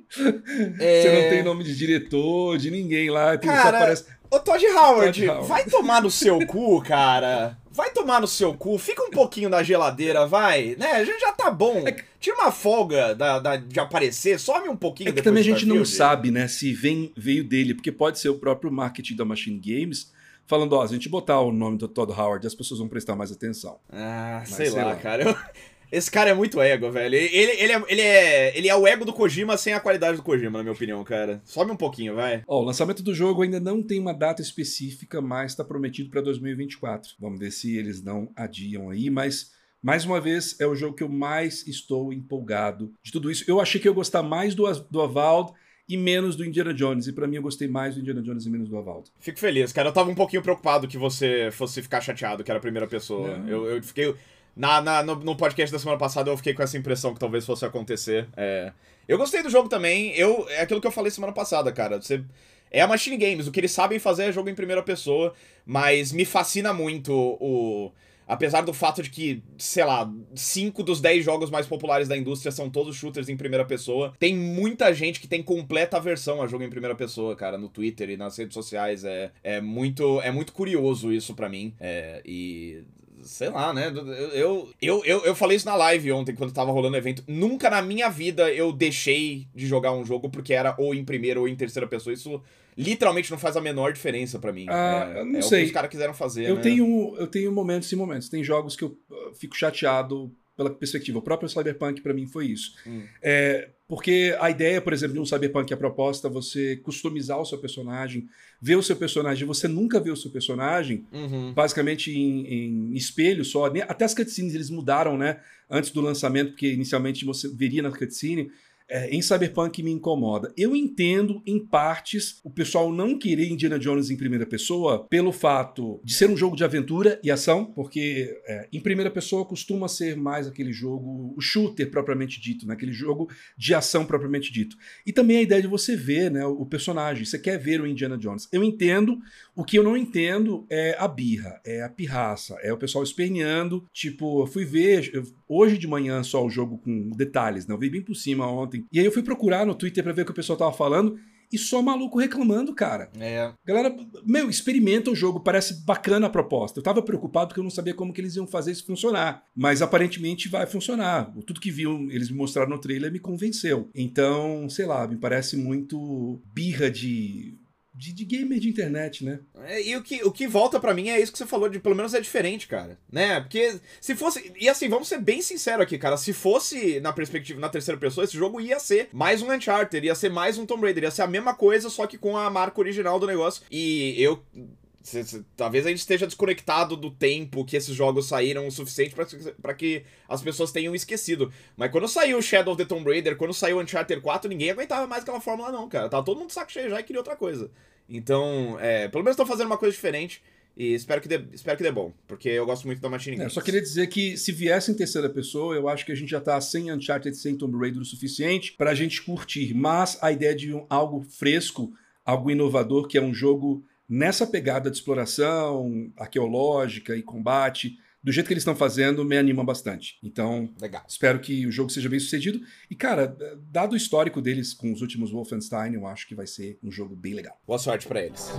É... Você não tem nome de diretor, de ninguém lá. Cara, aparece... Ô Todd Howard, Todd Howard, vai tomar no seu cu, cara. Vai tomar no seu cu, fica um pouquinho na geladeira, vai. Né? A gente já tá bom. É Tira uma folga da, da, de aparecer, some um pouquinho. É que também a gente não sabe, né, se vem, veio dele, porque pode ser o próprio marketing da Machine Games falando, ó, se a gente botar o nome do Todd Howard, as pessoas vão prestar mais atenção. Ah, sei, sei, lá, lá. cara. Eu, esse cara é muito ego, velho. Ele, ele, é, ele, é, ele é o ego do Kojima sem a qualidade do Kojima, na minha opinião, cara. Sobe um pouquinho, vai. Ó, o lançamento do jogo ainda não tem uma data específica, mas está prometido para 2024. Vamos ver se eles não adiam aí, mas mais uma vez é o jogo que eu mais estou empolgado de tudo isso. Eu achei que eu ia gostar mais do, do Avald e menos do Indiana Jones. E para mim eu gostei mais do Indiana Jones e menos do Avaldo. Fico feliz, cara. Eu tava um pouquinho preocupado que você fosse ficar chateado que era a primeira pessoa. Eu, eu fiquei. Na, na no, no, podcast da semana passada eu fiquei com essa impressão que talvez fosse acontecer. É... Eu gostei do jogo também. Eu, é aquilo que eu falei semana passada, cara. Você. É a Machine Games, o que eles sabem fazer é jogo em primeira pessoa, mas me fascina muito o. Apesar do fato de que, sei lá, 5 dos 10 jogos mais populares da indústria são todos shooters em primeira pessoa, tem muita gente que tem completa aversão a jogo em primeira pessoa, cara, no Twitter e nas redes sociais. É, é, muito, é muito curioso isso para mim. É, e sei lá, né? Eu, eu, eu, eu falei isso na live ontem, quando tava rolando o evento. Nunca na minha vida eu deixei de jogar um jogo porque era ou em primeira ou em terceira pessoa. Isso literalmente não faz a menor diferença para mim. Ah, é, eu não é sei. o que os caras quiseram fazer. Eu, né? tenho, eu tenho momentos e momentos. Tem jogos que eu fico chateado pela perspectiva. O próprio Cyberpunk, para mim, foi isso. Hum. É, porque a ideia, por exemplo, de um Cyberpunk a proposta você customizar o seu personagem, ver o seu personagem, você nunca vê o seu personagem, uhum. basicamente em, em, espelho só. Até as cutscenes eles mudaram, né? Antes do lançamento, porque inicialmente você veria na cutscene é, em Cyberpunk me incomoda. Eu entendo, em partes, o pessoal não querer Indiana Jones em primeira pessoa pelo fato de ser um jogo de aventura e ação, porque é, em primeira pessoa costuma ser mais aquele jogo, o shooter propriamente dito, né? aquele jogo de ação propriamente dito. E também a ideia de você ver né, o personagem, você quer ver o Indiana Jones. Eu entendo, o que eu não entendo é a birra, é a pirraça, é o pessoal esperneando, tipo, eu fui ver eu, hoje de manhã só o jogo com detalhes, né? eu vi bem por cima ontem ontem. E aí eu fui procurar no Twitter para ver o que o pessoal tava falando e só maluco reclamando, cara. É. Galera, meu, experimenta o jogo, parece bacana a proposta. Eu tava preocupado porque eu não sabia como que eles iam fazer isso funcionar, mas aparentemente vai funcionar. Tudo que viu, eles me mostraram no trailer me convenceu. Então, sei lá, me parece muito birra de de, de gamer de internet, né? É, e o que, o que volta para mim é isso que você falou, de pelo menos é diferente, cara. Né? Porque se fosse. E assim, vamos ser bem sinceros aqui, cara. Se fosse na perspectiva, na terceira pessoa, esse jogo ia ser mais um Uncharted, ia ser mais um Tomb Raider, ia ser a mesma coisa, só que com a marca original do negócio. E eu talvez a gente esteja desconectado do tempo que esses jogos saíram o suficiente para que as pessoas tenham esquecido. Mas quando saiu Shadow of the Tomb Raider, quando saiu Uncharted 4, ninguém aguentava mais aquela fórmula, não, cara. Tava todo mundo saco cheio já e queria outra coisa. Então, é, pelo menos estão fazendo uma coisa diferente. E espero que, dê, espero que dê bom, porque eu gosto muito da Machine Games. É, só queria dizer que se viesse em terceira pessoa, eu acho que a gente já tá sem Uncharted, sem Tomb Raider o suficiente pra gente curtir. Mas a ideia de um, algo fresco, algo inovador, que é um jogo nessa pegada de exploração arqueológica e combate, do jeito que eles estão fazendo, me anima bastante. Então, Legal. espero que o jogo seja bem sucedido. E, cara, dado o histórico deles com os últimos Wolfenstein, eu acho que vai ser um jogo bem legal. Boa sorte para eles.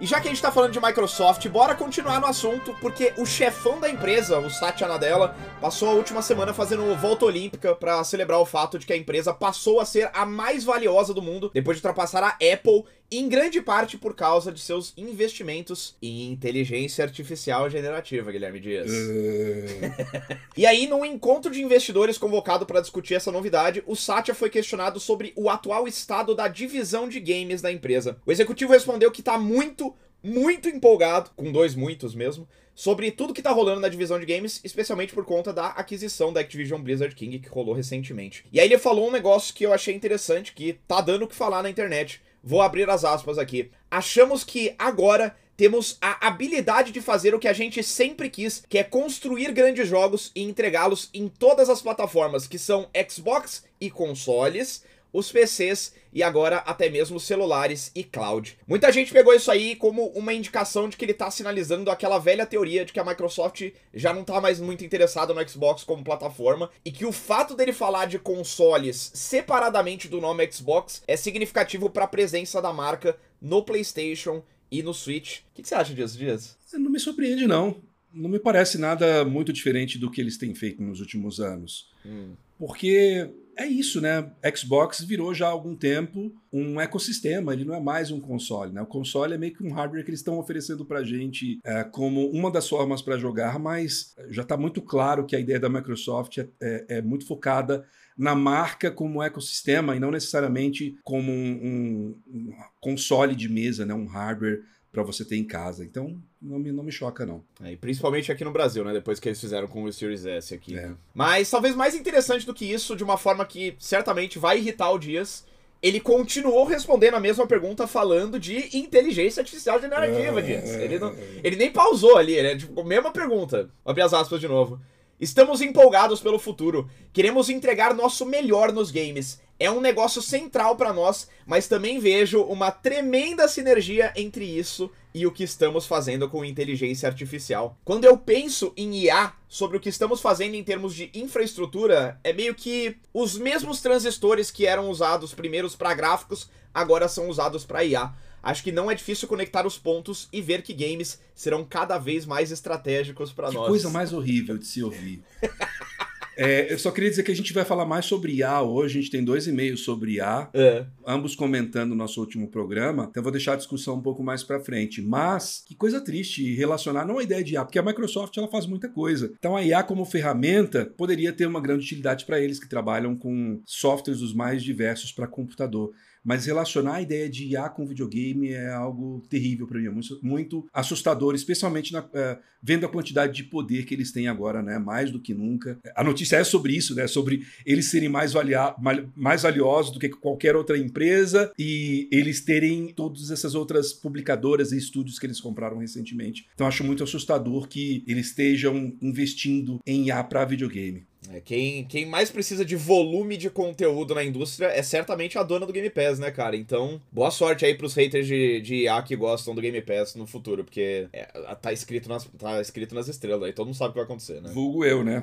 E já que a gente tá falando de Microsoft, bora continuar no assunto, porque o chefão da empresa, o Satya Nadella, passou a última semana fazendo volta olímpica para celebrar o fato de que a empresa passou a ser a mais valiosa do mundo depois de ultrapassar a Apple em grande parte por causa de seus investimentos em inteligência artificial generativa, Guilherme Dias. Uh... e aí, num encontro de investidores convocado para discutir essa novidade, o Satya foi questionado sobre o atual estado da divisão de games da empresa. O executivo respondeu que está muito, muito empolgado, com dois muitos mesmo, sobre tudo que tá rolando na divisão de games, especialmente por conta da aquisição da Activision Blizzard King que rolou recentemente. E aí ele falou um negócio que eu achei interessante, que tá dando o que falar na internet Vou abrir as aspas aqui. Achamos que agora temos a habilidade de fazer o que a gente sempre quis, que é construir grandes jogos e entregá-los em todas as plataformas, que são Xbox e consoles, os PCs e agora até mesmo celulares e cloud. Muita gente pegou isso aí como uma indicação de que ele tá sinalizando aquela velha teoria de que a Microsoft já não tá mais muito interessada no Xbox como plataforma e que o fato dele falar de consoles separadamente do nome Xbox é significativo para a presença da marca no PlayStation e no Switch. O que, que você acha disso, Dias? Não me surpreende, não. Não me parece nada muito diferente do que eles têm feito nos últimos anos. Hum. Porque é isso, né? Xbox virou já há algum tempo um ecossistema, ele não é mais um console, né? O console é meio que um hardware que eles estão oferecendo pra gente é, como uma das formas para jogar, mas já está muito claro que a ideia da Microsoft é, é, é, muito focada na marca como ecossistema e não necessariamente como um, um, um console de mesa, né? Um hardware para você ter em casa. Então, não me, não me choca, não. É, principalmente aqui no Brasil, né? Depois que eles fizeram com o Series S aqui. É. Mas talvez mais interessante do que isso, de uma forma que certamente vai irritar o Dias, ele continuou respondendo a mesma pergunta falando de inteligência artificial generativa, é, Dias. Ele, não, ele nem pausou ali, né? Tipo, mesma pergunta. Abre as aspas de novo. Estamos empolgados pelo futuro. Queremos entregar nosso melhor nos games. É um negócio central para nós, mas também vejo uma tremenda sinergia entre isso e o que estamos fazendo com inteligência artificial. Quando eu penso em IA sobre o que estamos fazendo em termos de infraestrutura, é meio que os mesmos transistores que eram usados primeiros para gráficos agora são usados para IA acho que não é difícil conectar os pontos e ver que games serão cada vez mais estratégicos para nós. Que coisa mais horrível de se ouvir. É, eu só queria dizer que a gente vai falar mais sobre IA hoje. A gente tem dois e-mails sobre IA, é. ambos comentando o nosso último programa. Então eu vou deixar a discussão um pouco mais para frente. Mas que coisa triste relacionar não a ideia de IA, porque a Microsoft ela faz muita coisa. Então a IA como ferramenta poderia ter uma grande utilidade para eles que trabalham com softwares os mais diversos para computador. Mas relacionar a ideia de IA com videogame é algo terrível para mim, é muito, muito, assustador, especialmente na, é, vendo a quantidade de poder que eles têm agora, né? Mais do que nunca. A notícia é sobre isso, né? Sobre eles serem mais, valia mais valiosos do que qualquer outra empresa e eles terem todas essas outras publicadoras e estúdios que eles compraram recentemente. Então acho muito assustador que eles estejam investindo em IA para videogame. É, quem, quem mais precisa de volume de conteúdo na indústria é certamente a dona do Game Pass, né, cara? Então, boa sorte aí pros haters de, de IA que gostam do Game Pass no futuro, porque é, tá, escrito nas, tá escrito nas estrelas aí, todo mundo sabe o que vai acontecer, né? Vulgo eu, né?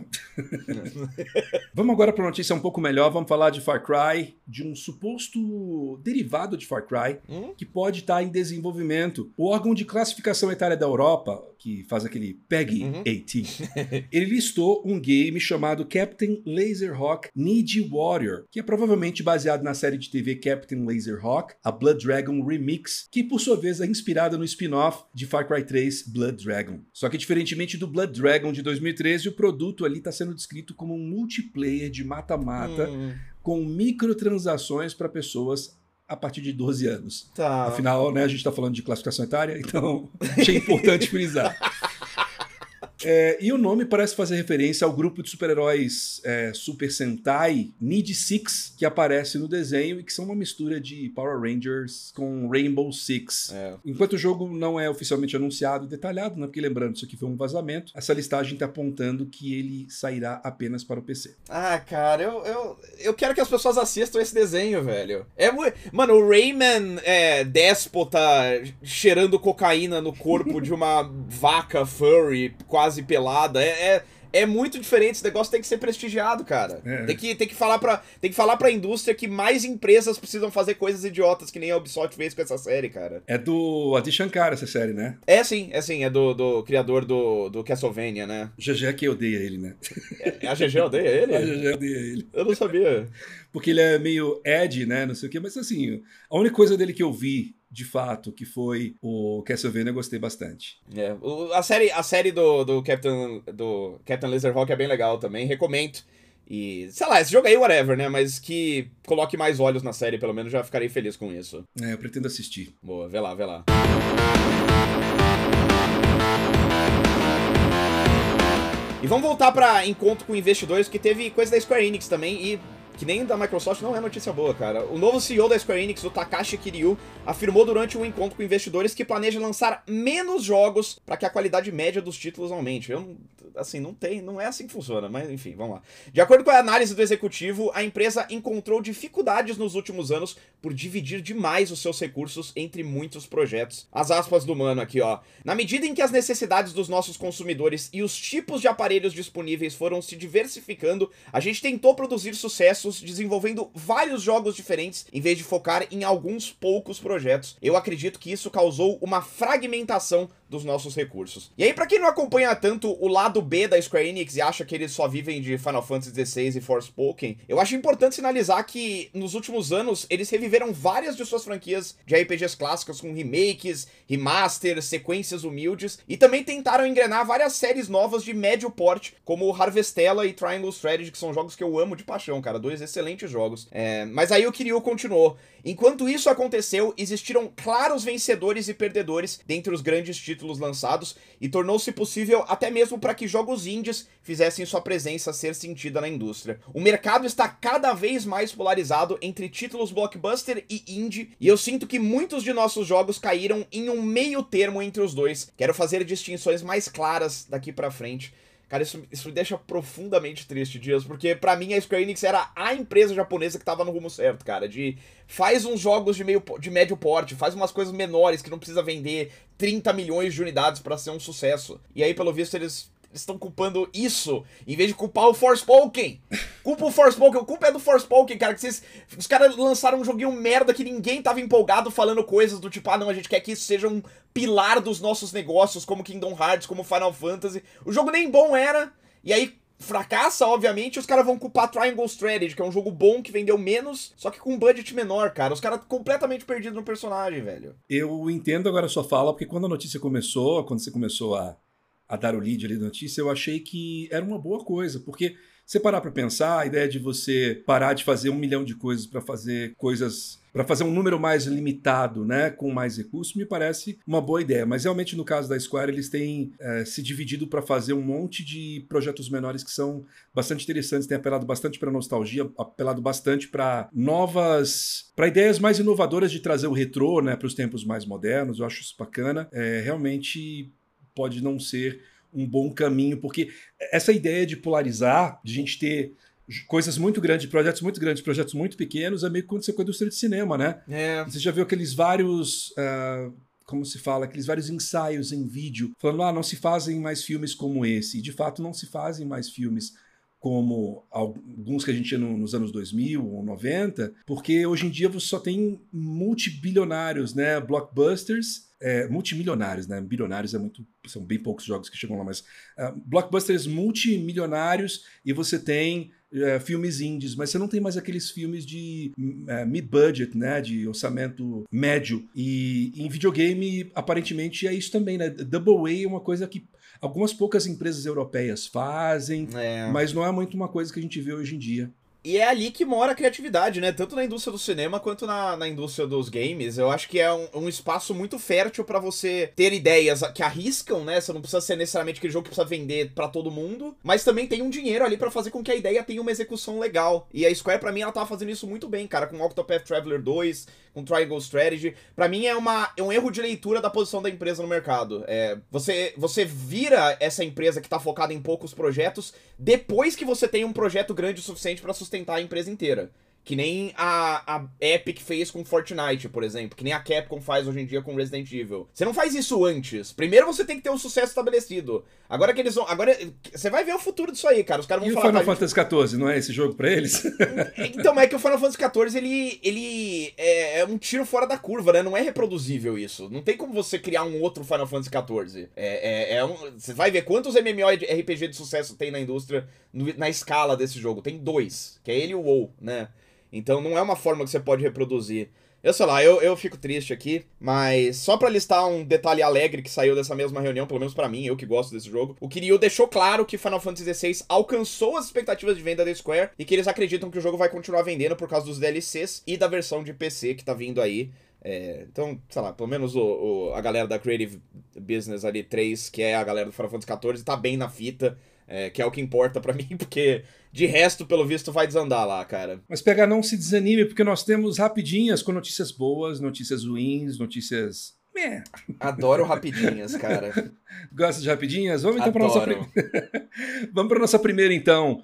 vamos agora pra notícia um pouco melhor, vamos falar de Far Cry, de um suposto derivado de Far Cry, hum? que pode estar em desenvolvimento. O órgão de classificação etária da Europa, que faz aquele PEGI uhum. 18, ele listou um game chamado Captain Laserhawk Ninja Warrior, que é provavelmente baseado na série de TV Captain Laserhawk, a Blood Dragon Remix, que por sua vez é inspirada no spin-off de Far Cry 3 Blood Dragon. Só que diferentemente do Blood Dragon de 2013, o produto ali está sendo descrito como um multiplayer de mata-mata hum. com microtransações para pessoas a partir de 12 anos. Tá. Afinal, né, a gente está falando de classificação etária, então achei importante frisar. É, e o nome parece fazer referência ao grupo de super-heróis é, Super Sentai Need Six, que aparece no desenho e que são uma mistura de Power Rangers com Rainbow Six. É. Enquanto o jogo não é oficialmente anunciado e detalhado, né, porque lembrando, isso aqui foi um vazamento, essa listagem está apontando que ele sairá apenas para o PC. Ah, cara, eu, eu, eu quero que as pessoas assistam esse desenho, velho. É Mano, o Rayman é déspota cheirando cocaína no corpo de uma vaca furry quase quase pelada. É, é, é, muito diferente. Esse negócio tem que ser prestigiado, cara. É. Tem, que, tem, que falar pra, tem que falar pra indústria que mais empresas precisam fazer coisas idiotas que nem a Ubisoft fez com essa série, cara. É do Adi Shankar essa série, né? É sim, é sim. É do, do criador do, do Castlevania, né? GG que odeia ele, né? É, a GG odeia ele? a GG odeia ele. Eu não sabia. Porque ele é meio Ed, né? Não sei o quê. Mas assim, a única coisa dele que eu vi de fato, que foi o Castlevania, eu gostei bastante. É, o, a série, a série do, do Captain, do Captain Laserhawk é bem legal também, recomendo. E, sei lá, esse jogo aí, whatever, né? Mas que coloque mais olhos na série, pelo menos já ficarei feliz com isso. É, eu pretendo assistir. Boa, vê lá, vê lá. E vamos voltar para encontro com investidores, que teve coisa da Square Enix também, e que nem da Microsoft não é notícia boa, cara. O novo CEO da Square Enix, o Takashi Kiryu, afirmou durante um encontro com investidores que planeja lançar menos jogos para que a qualidade média dos títulos aumente. Eu, assim, não tem, não é assim que funciona, mas enfim, vamos lá. De acordo com a análise do executivo, a empresa encontrou dificuldades nos últimos anos por dividir demais os seus recursos entre muitos projetos. As aspas do mano aqui, ó. Na medida em que as necessidades dos nossos consumidores e os tipos de aparelhos disponíveis foram se diversificando, a gente tentou produzir sucessos desenvolvendo vários jogos diferentes em vez de focar em alguns poucos projetos. Eu acredito que isso causou uma fragmentação dos nossos recursos. E aí, para quem não acompanha tanto o lado B da Square Enix e acha que eles só vivem de Final Fantasy XVI e Forspoken, eu acho importante sinalizar que nos últimos anos eles reviveram várias de suas franquias de RPGs clássicas com remakes, remasters, sequências humildes e também tentaram engrenar várias séries novas de médio porte, como Harvestella e Triangle Strategy, que são jogos que eu amo de paixão, cara, dois excelentes jogos. É, mas aí o Kiryu continuou. Enquanto isso aconteceu, existiram claros vencedores e perdedores dentre os grandes títulos lançados e tornou-se possível até mesmo para que jogos indies fizessem sua presença ser sentida na indústria. O mercado está cada vez mais polarizado entre títulos blockbuster e indie, e eu sinto que muitos de nossos jogos caíram em um meio termo entre os dois. Quero fazer distinções mais claras daqui para frente. Cara, isso, isso me deixa profundamente triste, Dias, porque para mim a Square Enix era a empresa japonesa que tava no rumo certo, cara. De faz uns jogos de, meio, de médio porte, faz umas coisas menores que não precisa vender 30 milhões de unidades para ser um sucesso. E aí, pelo visto, eles estão culpando isso, em vez de culpar o Forspoken. Culpa o Forspoken, a culpa é do Forspoken, cara, que vocês, os caras lançaram um joguinho merda que ninguém tava empolgado falando coisas do tipo, ah não, a gente quer que isso seja um pilar dos nossos negócios, como Kingdom Hearts, como Final Fantasy. O jogo nem bom era, e aí fracassa, obviamente, os caras vão culpar Triangle Strategy, que é um jogo bom que vendeu menos, só que com um budget menor, cara. Os caras completamente perdidos no personagem, velho. Eu entendo agora a sua fala, porque quando a notícia começou, quando você começou a a dar o lead ali da notícia, eu achei que era uma boa coisa, porque você parar para pensar, a ideia de você parar de fazer um milhão de coisas para fazer coisas para fazer um número mais limitado, né, com mais recursos, me parece uma boa ideia. Mas realmente no caso da Square eles têm é, se dividido para fazer um monte de projetos menores que são bastante interessantes, têm apelado bastante para nostalgia, apelado bastante para novas, para ideias mais inovadoras de trazer o retrô, né, para os tempos mais modernos. Eu acho isso bacana. É, realmente pode não ser um bom caminho, porque essa ideia de polarizar, de a gente ter coisas muito grandes, projetos muito grandes, projetos muito pequenos, é meio que aconteceu com a indústria de cinema, né? É. Você já viu aqueles vários. Uh, como se fala, aqueles vários ensaios em vídeo, falando, ah, não se fazem mais filmes como esse. E de fato não se fazem mais filmes como alguns que a gente tinha nos anos 2000 ou 90, porque hoje em dia você só tem multibilionários, né, blockbusters, é, multimilionários, né, bilionários é muito, são bem poucos jogos que chegam lá, mas uh, blockbusters multimilionários e você tem uh, filmes indies, mas você não tem mais aqueles filmes de uh, mid-budget, né, de orçamento médio, e em videogame aparentemente é isso também, né, Double A é uma coisa que Algumas poucas empresas europeias fazem, é. mas não é muito uma coisa que a gente vê hoje em dia. E é ali que mora a criatividade, né? Tanto na indústria do cinema quanto na, na indústria dos games. Eu acho que é um, um espaço muito fértil para você ter ideias que arriscam, né? Você não precisa ser necessariamente aquele jogo que precisa vender para todo mundo, mas também tem um dinheiro ali para fazer com que a ideia tenha uma execução legal. E a Square, para mim, ela tava fazendo isso muito bem, cara, com Octopath Traveler 2, com Triangle Strategy. Para mim é, uma, é um erro de leitura da posição da empresa no mercado. É, você, você vira essa empresa que tá focada em poucos projetos depois que você tem um projeto grande o suficiente para sustentar a empresa inteira. Que nem a, a Epic fez com Fortnite, por exemplo. Que nem a Capcom faz hoje em dia com Resident Evil. Você não faz isso antes. Primeiro você tem que ter um sucesso estabelecido. Agora que eles vão. Agora. Você vai ver o futuro disso aí, cara. Os caras vão e falar. o Final Fantasy XIV, não é esse jogo pra eles? então, mas é que o Final Fantasy XIV, ele, ele é, é, um tiro fora da curva, né? Não é reproduzível isso. Não tem como você criar um outro Final Fantasy XIV. É, é, é um, você vai ver quantos MMORPG de sucesso tem na indústria na escala desse jogo. Tem dois, que é ele e o WoW, né? Então não é uma forma que você pode reproduzir. Eu sei lá, eu, eu fico triste aqui, mas só para listar um detalhe alegre que saiu dessa mesma reunião, pelo menos para mim, eu que gosto desse jogo, o Kiryu deixou claro que Final Fantasy XVI alcançou as expectativas de venda da Square e que eles acreditam que o jogo vai continuar vendendo por causa dos DLCs e da versão de PC que tá vindo aí. É, então, sei lá, pelo menos o, o, a galera da Creative Business ali 3, que é a galera do Final Fantasy XIV, tá bem na fita. É, que é o que importa para mim, porque de resto, pelo visto, vai desandar lá, cara. Mas pegar não se desanime, porque nós temos rapidinhas com notícias boas, notícias ruins, notícias Meh. Adoro rapidinhas, cara. Gosta de rapidinhas? Vamos então para nossa primeira. Vamos para nossa primeira então.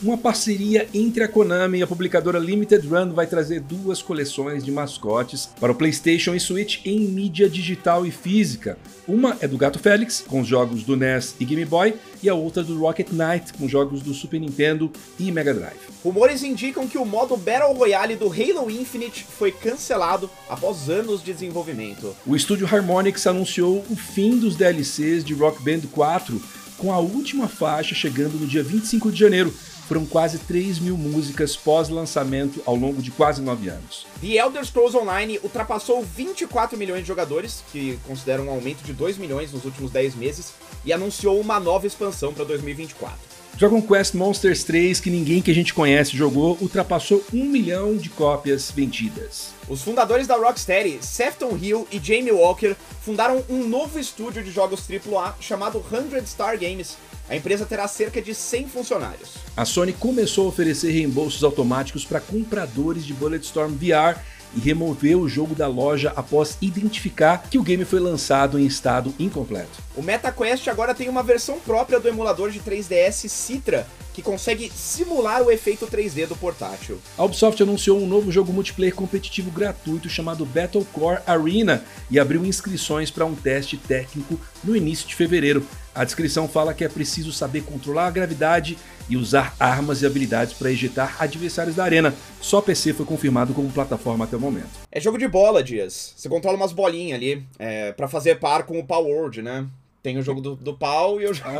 Uma parceria entre a Konami e a publicadora Limited Run vai trazer duas coleções de mascotes para o PlayStation e Switch em mídia digital e física. Uma é do Gato Félix, com os jogos do NES e Game Boy, e a outra do Rocket Knight, com jogos do Super Nintendo e Mega Drive. Rumores indicam que o modo Battle Royale do Halo Infinite foi cancelado após anos de desenvolvimento. O estúdio Harmonix anunciou o fim dos DLCs de Rock Band 4, com a última faixa chegando no dia 25 de janeiro. Foram quase 3 mil músicas pós-lançamento ao longo de quase 9 anos. The Elder Scrolls Online ultrapassou 24 milhões de jogadores, que consideram um aumento de 2 milhões nos últimos 10 meses, e anunciou uma nova expansão para 2024. Dragon Quest Monsters 3, que ninguém que a gente conhece jogou, ultrapassou 1 milhão de cópias vendidas. Os fundadores da Rocksteady, Sefton Hill e Jamie Walker, fundaram um novo estúdio de jogos AAA chamado 100 Star Games. A empresa terá cerca de 100 funcionários. A Sony começou a oferecer reembolsos automáticos para compradores de Bulletstorm VR e removeu o jogo da loja após identificar que o game foi lançado em estado incompleto. O MetaQuest agora tem uma versão própria do emulador de 3DS Citra, que consegue simular o efeito 3D do portátil. A Ubisoft anunciou um novo jogo multiplayer competitivo gratuito chamado Battlecore Arena e abriu inscrições para um teste técnico no início de fevereiro. A descrição fala que é preciso saber controlar a gravidade e usar armas e habilidades para ejetar adversários da arena. Só PC foi confirmado como plataforma até o momento. É jogo de bola, Dias. Você controla umas bolinhas ali, é, para fazer par com o Power World, né? Tem o jogo do, do pau e o jogo...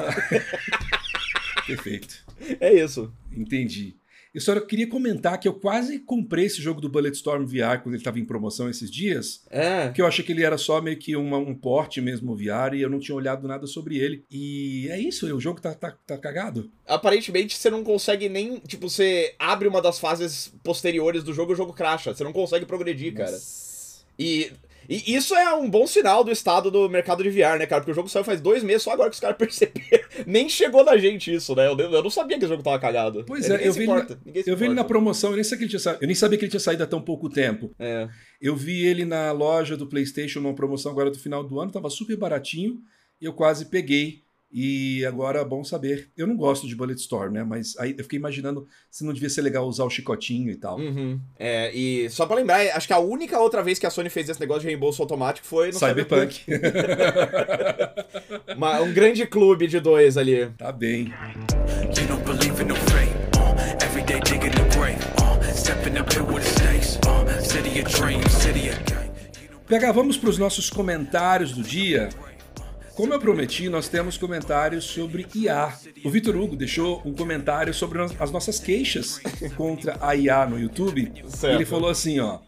Perfeito. É isso. Entendi. Eu só queria comentar que eu quase comprei esse jogo do Bulletstorm VR quando ele estava em promoção esses dias. É. Porque eu achei que ele era só meio que uma- um porte mesmo VR e eu não tinha olhado nada sobre ele. E é isso, o jogo tá, tá, tá cagado. Aparentemente você não consegue nem. Tipo, você abre uma das fases posteriores do jogo e o jogo cracha. Você não consegue progredir, cara. E, e isso é um bom sinal do estado do mercado de VR, né, cara? Porque o jogo saiu faz dois meses, só agora que os caras perceberam. Nem chegou na gente isso, né? Eu, eu não sabia que o jogo tava cagado. Pois Ninguém é, eu vi, importa, na, eu vi ele na promoção, eu nem, sabia que ele tinha eu nem sabia que ele tinha saído há tão pouco tempo. É. Eu vi ele na loja do PlayStation numa promoção agora do final do ano, tava super baratinho e eu quase peguei. E agora, bom saber. Eu não gosto de Bulletstorm, né? Mas aí eu fiquei imaginando se não devia ser legal usar o chicotinho e tal. Uhum. É, e só pra lembrar, acho que a única outra vez que a Sony fez esse negócio de reembolso automático foi no Cyberpunk. Uma- um grande clube de dois ali. tá bem. Uh. Uh. Uh. PH, vamos para os nossos comentários do dia. Como eu prometi, nós temos comentários sobre IA. O Vitor Hugo deixou um comentário sobre as nossas queixas contra a IA no YouTube. Certo. Ele falou assim, ó.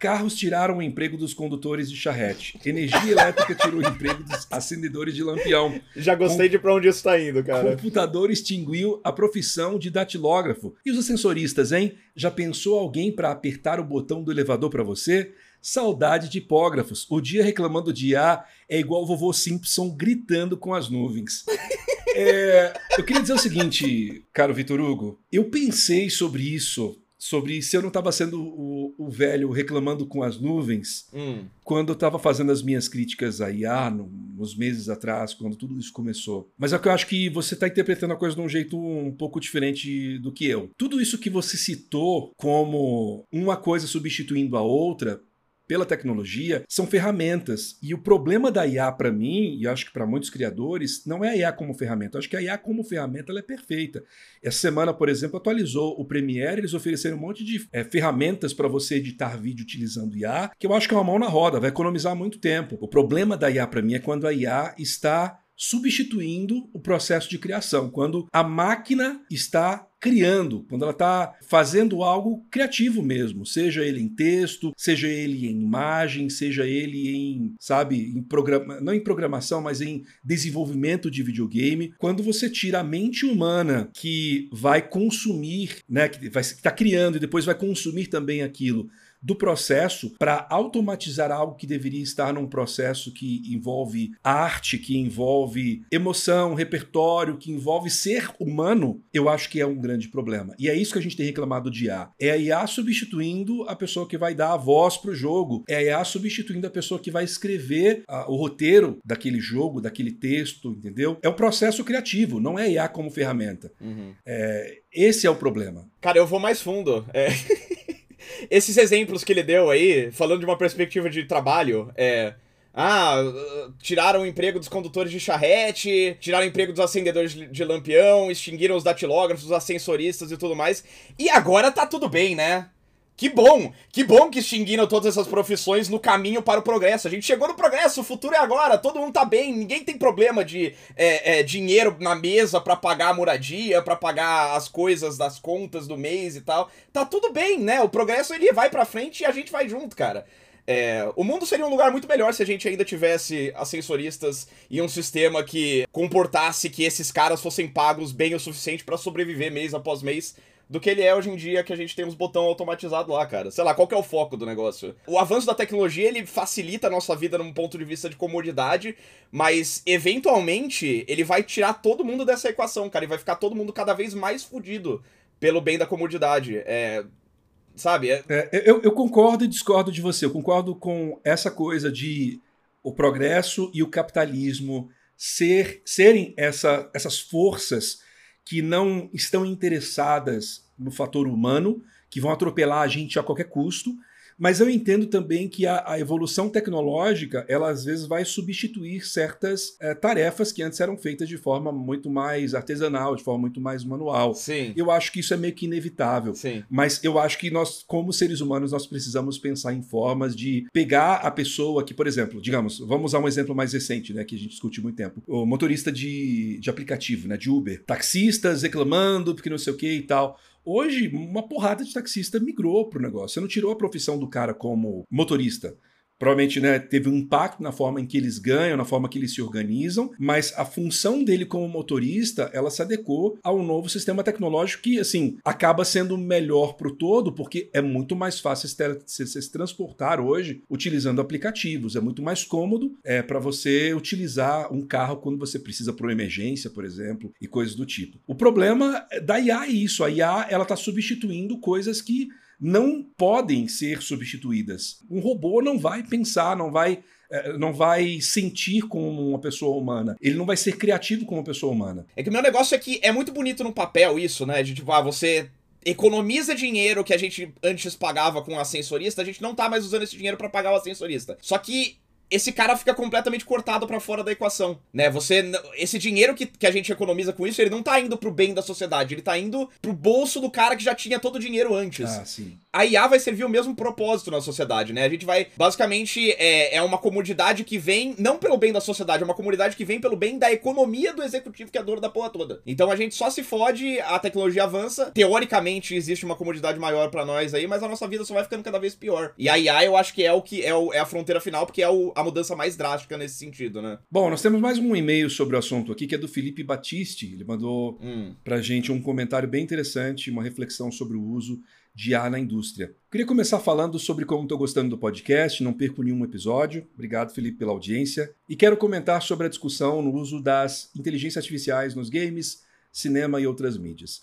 Carros tiraram o emprego dos condutores de charrete. Energia elétrica tirou o emprego dos acendedores de lampião. Já gostei de pra onde isso tá indo, cara. Computador extinguiu a profissão de datilógrafo. E os ascensoristas, hein? Já pensou alguém para apertar o botão do elevador para você? Saudade de hipógrafos. O dia reclamando de IA é igual o vovô Simpson gritando com as nuvens. É, eu queria dizer o seguinte, caro Vitor Hugo. Eu pensei sobre isso, sobre se eu não estava sendo o, o velho reclamando com as nuvens Hum. quando eu estava fazendo as minhas críticas à IA, no- nos meses atrás, quando tudo isso começou. Mas é que eu acho que você está interpretando a coisa de um jeito um pouco diferente do que eu. Tudo isso que você citou como uma coisa substituindo a outra pela tecnologia são ferramentas. E o problema da IA para mim, e acho que para muitos criadores, não é a IA como ferramenta. Acho que a IA como ferramenta ela é perfeita. Essa semana, por exemplo, atualizou o Premiere, eles ofereceram um monte de é, ferramentas para você editar vídeo utilizando IA, que eu acho que é uma mão na roda, vai economizar muito tempo. O problema da IA para mim é quando a IA está substituindo o processo de criação, quando a máquina está criando, quando ela está fazendo algo criativo mesmo, seja ele em texto, seja ele em imagem, seja ele em, sabe, em programa, não em programação, mas em desenvolvimento de videogame, quando você tira a mente humana que vai consumir, né, que vai está criando e depois vai consumir também aquilo do processo para automatizar algo que deveria estar num processo que envolve arte, que envolve emoção, repertório, que envolve ser humano, eu acho que é um grande problema. E é isso que a gente tem reclamado de IA. É a IA substituindo a pessoa que vai dar a voz pro jogo, é a IA substituindo a pessoa que vai escrever a, o roteiro daquele jogo, daquele texto, entendeu? É o processo criativo, não é IA como ferramenta. Uhum. É, esse é o problema. Cara, eu vou mais fundo. É... Esses exemplos que ele deu aí, falando de uma perspectiva de trabalho, é. Ah, tiraram o emprego dos condutores de charrete, tiraram o emprego dos acendedores de lampião, extinguiram os datilógrafos, os ascensoristas e tudo mais. E agora tá tudo bem, né? Que bom! Que bom que extinguiram todas essas profissões no caminho para o progresso. A gente chegou no progresso, o futuro é agora, todo mundo tá bem, ninguém tem problema de é, é, dinheiro na mesa para pagar a moradia, para pagar as coisas das contas do mês e tal. Tá tudo bem, né? O progresso ele vai pra frente e a gente vai junto, cara. É, o mundo seria um lugar muito melhor se a gente ainda tivesse ascensoristas e um sistema que comportasse que esses caras fossem pagos bem o suficiente para sobreviver mês após mês do que ele é hoje em dia, que a gente tem uns botão automatizado lá, cara. Sei lá, qual que é o foco do negócio? O avanço da tecnologia, ele facilita a nossa vida num ponto de vista de comodidade, mas eventualmente ele vai tirar todo mundo dessa equação, cara, e vai ficar todo mundo cada vez mais fudido pelo bem da comodidade. É, Sabe? É... É, eu, eu concordo e discordo de você. Eu concordo com essa coisa de o progresso e o capitalismo ser, serem essa, essas forças que não estão interessadas no fator humano, que vão atropelar a gente a qualquer custo, mas eu entendo também que a, a, evolução tecnológica, ela às vezes vai substituir certas é, tarefas que antes eram feitas de forma muito mais artesanal, de forma muito mais manual. Sim. Eu acho que isso é meio que inevitável. Sim. Mas eu acho que nós, como seres humanos, nós precisamos pensar em formas de pegar a pessoa que, por exemplo, digamos, vamos usar um exemplo mais recente, né, que a gente discute muito tempo. O motorista de, de aplicativo, né, de Uber. Taxistas reclamando porque não sei o que e tal. Hoje, uma porrada de taxista migrou para o negócio. Você não tirou a profissão do cara como motorista provavelmente né, teve um impacto na forma em que eles ganham, na forma que eles se organizam, mas a função dele como motorista, ela se adequou ao novo sistema tecnológico que, assim, acaba sendo melhor para o todo, porque é muito mais fácil se, se, se, transportar hoje utilizando aplicativos, é muito mais cômodo é, para você utilizar um carro quando você precisa para uma emergência, por exemplo, e coisas do tipo. O problema da IA é isso, a IA ela está substituindo coisas que não podem ser substituídas. Um robô não vai pensar, não vai eh, não vai sentir como uma pessoa humana. Ele não vai ser criativo como uma pessoa humana. É que o meu negócio é que é muito bonito no papel isso, né? De tipo, ah, você economiza dinheiro que a gente antes pagava com o ascensorista, a gente não tá mais usando esse dinheiro para pagar o ascensorista. Só que esse cara fica completamente cortado para fora da equação, né? Você esse dinheiro que, que a gente economiza com isso, ele não tá indo pro bem da sociedade, ele tá indo pro bolso do cara que já tinha todo o dinheiro antes. Ah, sim. A IA vai servir o mesmo propósito na sociedade, né? A gente vai, basicamente, é, é uma comodidade que vem não pelo bem da sociedade, é uma comodidade que vem pelo bem da economia do executivo que é dono da porra toda. Então a gente só se fode, a tecnologia avança, teoricamente existe uma comodidade maior para nós aí, mas a nossa vida só vai ficando cada vez pior. E a IA eu acho que é o que é, o, é a fronteira final, porque é o, a mudança mais drástica nesse sentido, né? Bom, nós temos mais um e-mail sobre o assunto aqui, que é do Felipe Batiste. Ele mandou hum. pra gente um comentário bem interessante, uma reflexão sobre o uso de IA na indústria. Queria começar falando sobre como estou gostando do podcast, não perco nenhum episódio. Obrigado, Felipe, pela audiência. E quero comentar sobre a discussão no uso das inteligências artificiais nos games, cinema e outras mídias.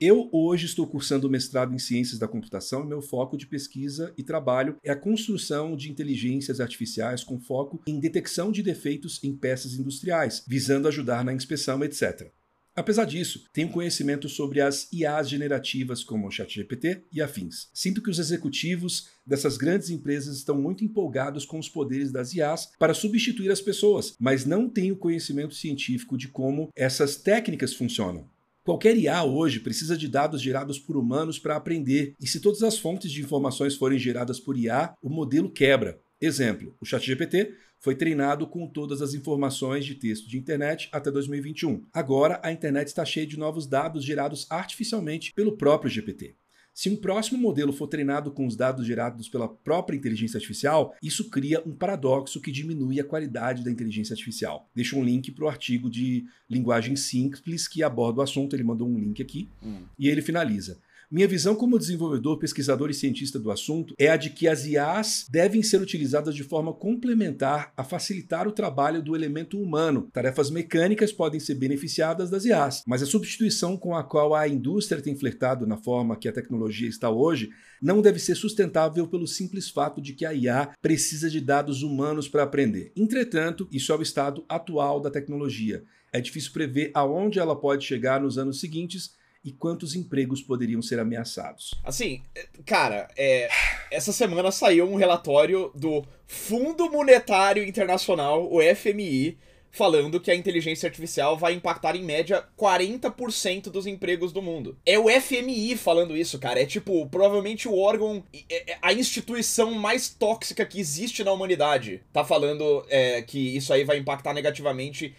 Eu hoje estou cursando mestrado em Ciências da Computação e meu foco de pesquisa e trabalho é a construção de inteligências artificiais com foco em detecção de defeitos em peças industriais, visando ajudar na inspeção, etc. Apesar disso, tenho conhecimento sobre as IAs generativas como o ChatGPT e afins. Sinto que os executivos dessas grandes empresas estão muito empolgados com os poderes das IAs para substituir as pessoas, mas não tenho conhecimento científico de como essas técnicas funcionam. Qualquer IA hoje precisa de dados gerados por humanos para aprender, e se todas as fontes de informações forem geradas por IA, o modelo quebra. Exemplo: o ChatGPT foi treinado com todas as informações de texto de internet até 2021. Agora, a internet está cheia de novos dados gerados artificialmente pelo próprio GPT. Se um próximo modelo for treinado com os dados gerados pela própria inteligência artificial, isso cria um paradoxo que diminui a qualidade da inteligência artificial. Deixa um link para o artigo de linguagem simples que aborda o assunto, ele mandou um link aqui, hum. e ele finaliza. Minha visão como desenvolvedor, pesquisador e cientista do assunto é a de que as IAs devem ser utilizadas de forma complementar a facilitar o trabalho do elemento humano. Tarefas mecânicas podem ser beneficiadas das IAs, mas a substituição com a qual a indústria tem flertado na forma que a tecnologia está hoje não deve ser sustentável pelo simples fato de que a IA precisa de dados humanos para aprender. Entretanto, isso é o estado atual da tecnologia. É difícil prever aonde ela pode chegar nos anos seguintes e quantos empregos poderiam ser ameaçados. Assim, cara, é, essa semana saiu um relatório do Fundo Monetário Internacional, o FMI, falando que a inteligência artificial vai impactar em média 40% dos empregos do mundo. É o FMI falando isso, cara. É tipo, provavelmente o órgão, é, é a instituição mais tóxica que existe na humanidade, tá falando é, que isso aí vai impactar negativamente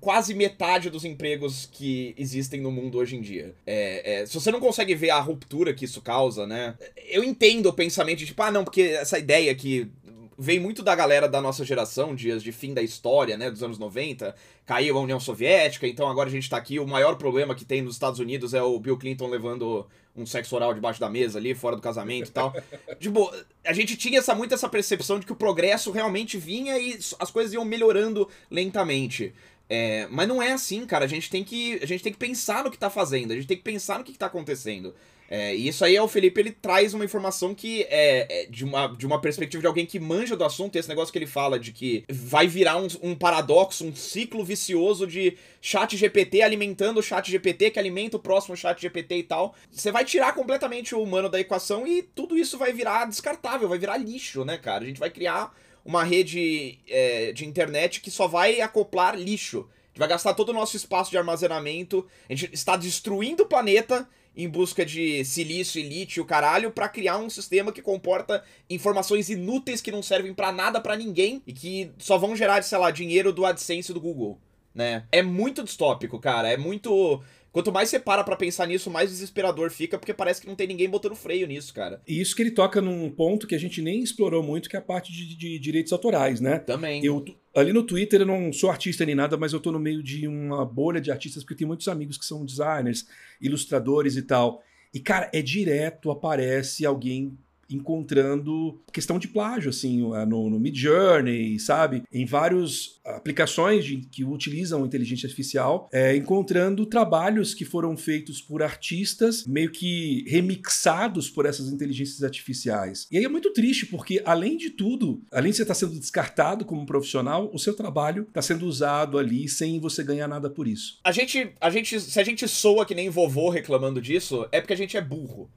quase metade dos empregos que existem no mundo hoje em dia. É, é, se você não consegue ver a ruptura que isso causa, né? Eu entendo o pensamento de tipo, ah, não, porque essa ideia que vem muito da galera da nossa geração, dias de fim da história, né, dos anos 90, caiu a União Soviética, então agora a gente tá aqui, o maior problema que tem nos Estados Unidos é o Bill Clinton levando um sexo oral debaixo da mesa ali, fora do casamento e tal. tipo, a gente tinha essa, muito essa percepção de que o progresso realmente vinha e as coisas iam melhorando lentamente. É, mas não é assim, cara. A gente tem que, a gente tem que pensar no que tá fazendo, a gente tem que pensar no que, que tá acontecendo. É, e isso aí é o Felipe, ele traz uma informação que é, é, de, uma, de uma perspectiva de alguém que manja do assunto, esse negócio que ele fala de que vai virar um, um paradoxo, um ciclo vicioso de chat GPT alimentando o chat GPT, que alimenta o próximo chat GPT e tal. Você vai tirar completamente o humano da equação e tudo isso vai virar descartável, vai virar lixo, né, cara? A gente vai criar uma rede é, de internet que só vai acoplar lixo. A gente vai gastar todo o nosso espaço de armazenamento, a gente está destruindo o planeta em busca de silício e lítio, caralho, para criar um sistema que comporta informações inúteis que não servem para nada para ninguém e que só vão gerar, sei lá, dinheiro do AdSense do Google, né? É muito distópico, cara, é muito Quanto mais você para pra pensar nisso, mais desesperador fica, porque parece que não tem ninguém botando freio nisso, cara. E isso que ele toca num ponto que a gente nem explorou muito, que é a parte de, de direitos autorais, né? Também. Eu, ali no Twitter eu não sou artista nem nada, mas eu tô no meio de uma bolha de artistas, porque tem muitos amigos que são designers, ilustradores e tal. E, cara, é direto, aparece alguém encontrando questão de plágio, assim, no, no Midjourney, sabe? Em várias aplicações de, que utilizam inteligência artificial, é, encontrando trabalhos que foram feitos por artistas, meio que remixados por essas inteligências artificiais. E aí é muito triste, porque além de tudo, além de você estar sendo descartado como profissional, o seu trabalho está sendo usado ali sem você ganhar nada por isso. A gente, a gente, se a gente soa que nem vovô reclamando disso, é porque a gente é burro.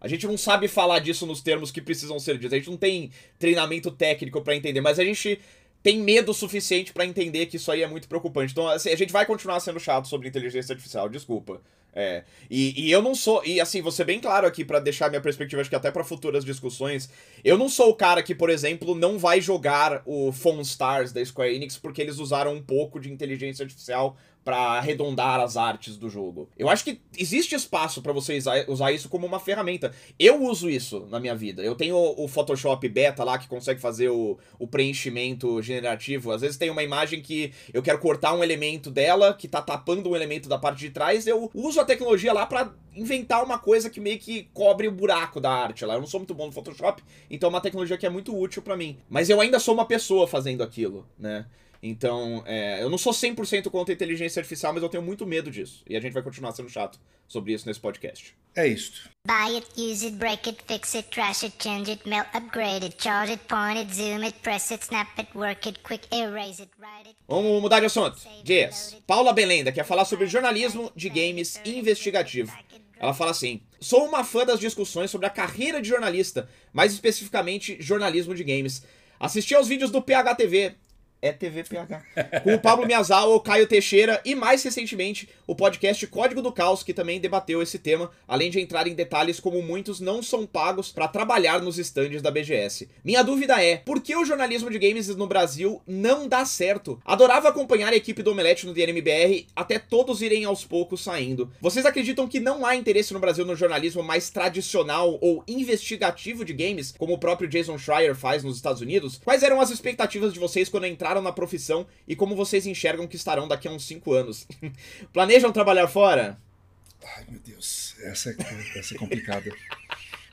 A gente não sabe falar disso nos termos que precisam ser ditos. A gente não tem treinamento técnico para entender, mas a gente tem medo suficiente para entender que isso aí é muito preocupante. Então, assim, a gente vai continuar sendo chato sobre inteligência artificial, desculpa. É. E, e eu não sou. E assim, vou ser bem claro aqui para deixar minha perspectiva, acho que até para futuras discussões. Eu não sou o cara que, por exemplo, não vai jogar o Phone Stars da Square Enix porque eles usaram um pouco de inteligência artificial para arredondar as artes do jogo. Eu acho que existe espaço para você usar isso como uma ferramenta. Eu uso isso na minha vida. Eu tenho o Photoshop Beta lá que consegue fazer o, o preenchimento generativo. Às vezes tem uma imagem que eu quero cortar um elemento dela que tá tapando um elemento da parte de trás. Eu uso a tecnologia lá para inventar uma coisa que meio que cobre o buraco da arte lá. Eu não sou muito bom no Photoshop, então é uma tecnologia que é muito útil para mim. Mas eu ainda sou uma pessoa fazendo aquilo, né? Então, é, eu não sou 100% contra a inteligência artificial, mas eu tenho muito medo disso. E a gente vai continuar sendo chato sobre isso nesse podcast. É isso. Buy it, use it, break it, fix it, trash it, change it, melt, upgrade it, charge it, point it, zoom it, press it, snap it, work it, quick erase it, write it. Vamos mudar de assunto. Dias. Paula Belenda quer falar sobre jornalismo de games investigativo. Ela fala assim: Sou uma fã das discussões sobre a carreira de jornalista, mais especificamente jornalismo de games. Assisti aos vídeos do PHTV é TVPH. Com o Pablo Miyazawa, o Caio Teixeira e, mais recentemente, o podcast Código do Caos, que também debateu esse tema, além de entrar em detalhes como muitos não são pagos para trabalhar nos estandes da BGS. Minha dúvida é, por que o jornalismo de games no Brasil não dá certo? Adorava acompanhar a equipe do Omelete no DNMBR, até todos irem aos poucos saindo. Vocês acreditam que não há interesse no Brasil no jornalismo mais tradicional ou investigativo de games, como o próprio Jason Schreier faz nos Estados Unidos? Quais eram as expectativas de vocês quando entraram entraram na profissão e como vocês enxergam que estarão daqui a uns 5 anos. Planejam trabalhar fora? Ai, meu Deus, essa é, essa é complicada.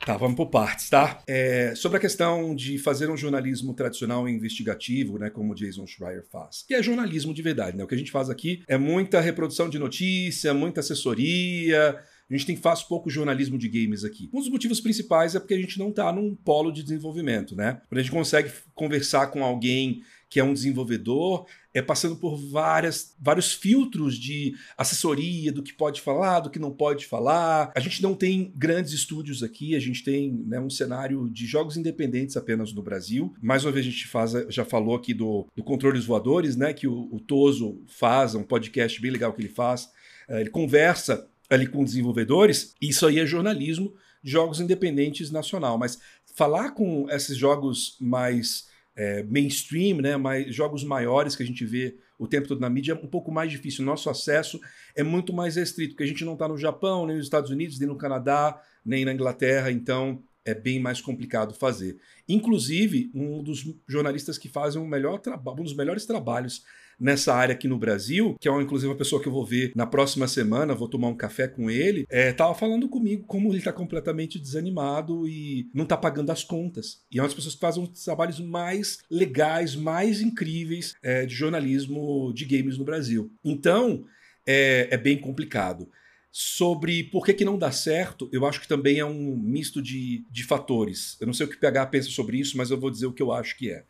Tá, vamos por partes, tá? É, sobre a questão de fazer um jornalismo tradicional e investigativo, né, como Jason Schreier faz, que é jornalismo de verdade, né? O que a gente faz aqui é muita reprodução de notícia, muita assessoria, a gente tem faz pouco jornalismo de games aqui. Um dos motivos principais é porque a gente não está num polo de desenvolvimento, né? Quando a gente consegue conversar com alguém que é um desenvolvedor, é passando por várias, vários filtros de assessoria do que pode falar, do que não pode falar. A gente não tem grandes estúdios aqui, a gente tem né, um cenário de jogos independentes apenas no Brasil. Mais uma vez a gente faz, já falou aqui do, do Controles Voadores, né? Que o, o Toso faz, é um podcast bem legal que ele faz. É, ele conversa ali com desenvolvedores, isso aí é jornalismo jogos independentes nacional. Mas falar com esses jogos mais é, mainstream, né, mais, jogos maiores que a gente vê o tempo todo na mídia, é um pouco mais difícil. Nosso acesso é muito mais restrito, porque a gente não está no Japão, nem nos Estados Unidos, nem no Canadá, nem na Inglaterra, então é bem mais complicado fazer. Inclusive, um dos jornalistas que fazem um, melhor um dos melhores trabalhos nessa área aqui no Brasil, que é uma, inclusive uma pessoa que eu vou ver na próxima semana, vou tomar um café com ele, é, tava falando comigo como ele tá completamente desanimado e não tá pagando as contas. E é uma das pessoas que fazem os trabalhos mais legais, mais incríveis é, de jornalismo de games no Brasil. Então, é, é bem complicado. Sobre por que, que não dá certo, eu acho que também é um misto de, de fatores. Eu não sei o que o PH pensa sobre isso, mas eu vou dizer o que eu acho que é.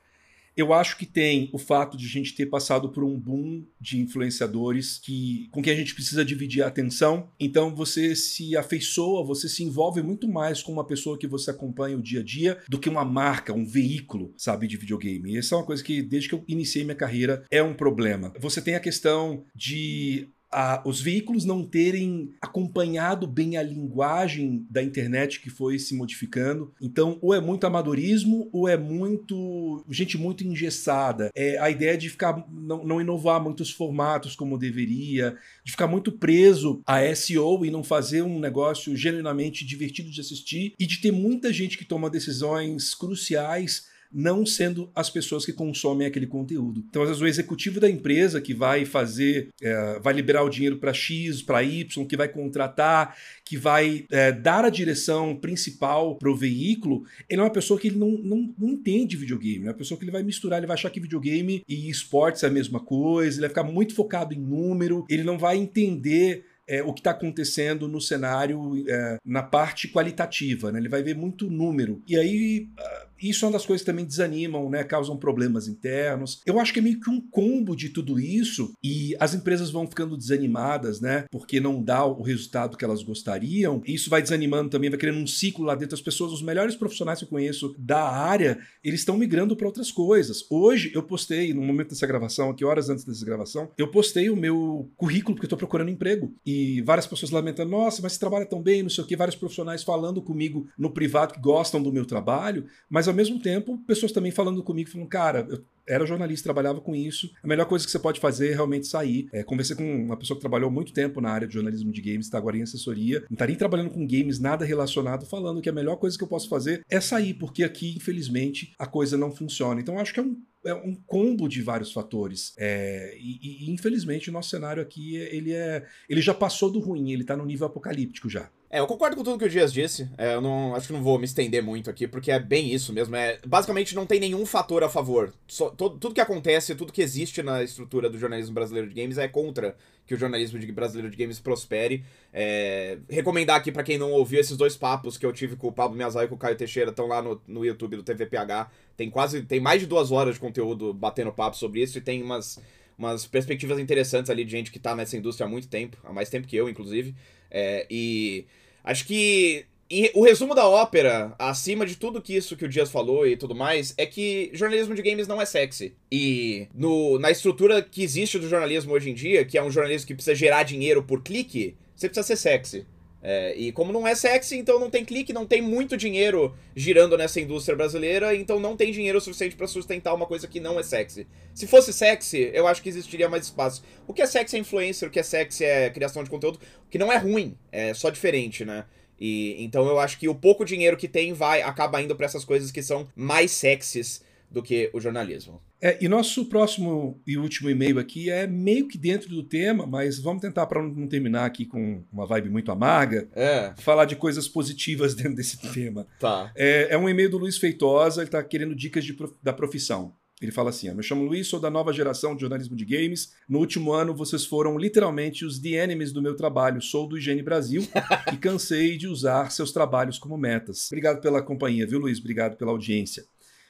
Eu acho que tem o fato de a gente ter passado por um boom de influenciadores que, com quem a gente precisa dividir a atenção. Então você se afeiçoa, você se envolve muito mais com uma pessoa que você acompanha o dia a dia do que uma marca, um veículo, sabe, de videogame. Essa é uma coisa que, desde que eu iniciei minha carreira, é um problema. Você tem a questão de a, os veículos não terem acompanhado bem a linguagem da internet que foi se modificando. Então, ou é muito amadorismo, ou é muito. gente muito engessada. É a ideia de ficar. não, não inovar muitos formatos como deveria, de ficar muito preso a SEO e não fazer um negócio genuinamente divertido de assistir, e de ter muita gente que toma decisões cruciais não sendo as pessoas que consomem aquele conteúdo. Então, às vezes, o executivo da empresa que vai fazer, é, vai liberar o dinheiro para X, para Y, que vai contratar, que vai é, dar a direção principal para o veículo, ele é uma pessoa que ele não, não, não entende videogame. É uma pessoa que ele vai misturar, ele vai achar que videogame e esportes é a mesma coisa, ele vai ficar muito focado em número, ele não vai entender é, o que está acontecendo no cenário é, na parte qualitativa, né? Ele vai ver muito número. E aí ah, isso é uma das coisas que também desanimam, né? Causam problemas internos. Eu acho que é meio que um combo de tudo isso e as empresas vão ficando desanimadas, né? Porque não dá o resultado que elas gostariam. E isso vai desanimando também, vai criando um ciclo lá dentro. As pessoas, os melhores profissionais que eu conheço da área, eles estão migrando para outras coisas. Hoje eu postei, no momento dessa gravação, aqui horas antes dessa gravação, eu postei o meu currículo porque eu estou procurando emprego. E várias pessoas lamentando, nossa, mas você trabalha tão bem, não sei o que, vários profissionais falando comigo no privado que gostam do meu trabalho, mas mas ao mesmo tempo, pessoas também falando comigo, falando, cara, eu era jornalista, trabalhava com isso. A melhor coisa que você pode fazer é realmente sair. É, conversei com uma pessoa que trabalhou muito tempo na área de jornalismo de games, está agora em assessoria, não está nem trabalhando com games, nada relacionado, falando que a melhor coisa que eu posso fazer é sair, porque aqui, infelizmente, a coisa não funciona. Então, acho que é um é um combo de vários fatores. É, e, e, infelizmente o nosso cenário aqui ele é, ele já passou do ruim, ele está no nível apocalíptico já. É, eu concordo com tudo que o Dias disse. É, eu não acho que não vou me estender muito aqui, porque é bem isso mesmo. É, basicamente não tem nenhum fator a favor. Só, tudo que acontece, tudo que existe na estrutura do jornalismo brasileiro de games é contra que o jornalismo de, brasileiro de games prospere. É, recomendar aqui para quem não ouviu esses dois papos que eu tive com o Pablo Miazai e com o Caio Teixeira, estão lá no, no YouTube do TVPH. Tem quase, tem mais de duas horas de conteúdo batendo papo sobre isso e tem umas umas perspectivas interessantes ali de gente que tá nessa indústria há muito tempo, há mais tempo que eu, inclusive. É, e acho que o resumo da ópera, acima de tudo que isso que o Dias falou e tudo mais, é que jornalismo de games não é sexy. E no, na estrutura que existe do jornalismo hoje em dia, que é um jornalismo que precisa gerar dinheiro por clique, você precisa ser sexy. É, e como não é sexy, então não tem clique, não tem muito dinheiro girando nessa indústria brasileira, então não tem dinheiro suficiente para sustentar uma coisa que não é sexy. Se fosse sexy, eu acho que existiria mais espaço. O que é sexy é influencer, o que é sexy é criação de conteúdo, que não é ruim, é só diferente, né? E então eu acho que o pouco dinheiro que tem vai acaba indo para essas coisas que são mais sexys do que o jornalismo. É, e nosso próximo e último e-mail aqui é meio que dentro do tema, mas vamos tentar, para não terminar aqui com uma vibe muito amarga, É, falar de coisas positivas dentro desse tema. tá. É, é um e-mail do Luiz Feitosa, ele está querendo dicas prof- da profissão. Ele fala assim: Me chamo Luiz, sou da nova geração de jornalismo de games. No último ano, vocês foram literalmente os The Enemies do meu trabalho. Sou do Higiene Brasil e cansei de usar seus trabalhos como metas. Obrigado pela companhia, viu, Luiz? Obrigado pela audiência.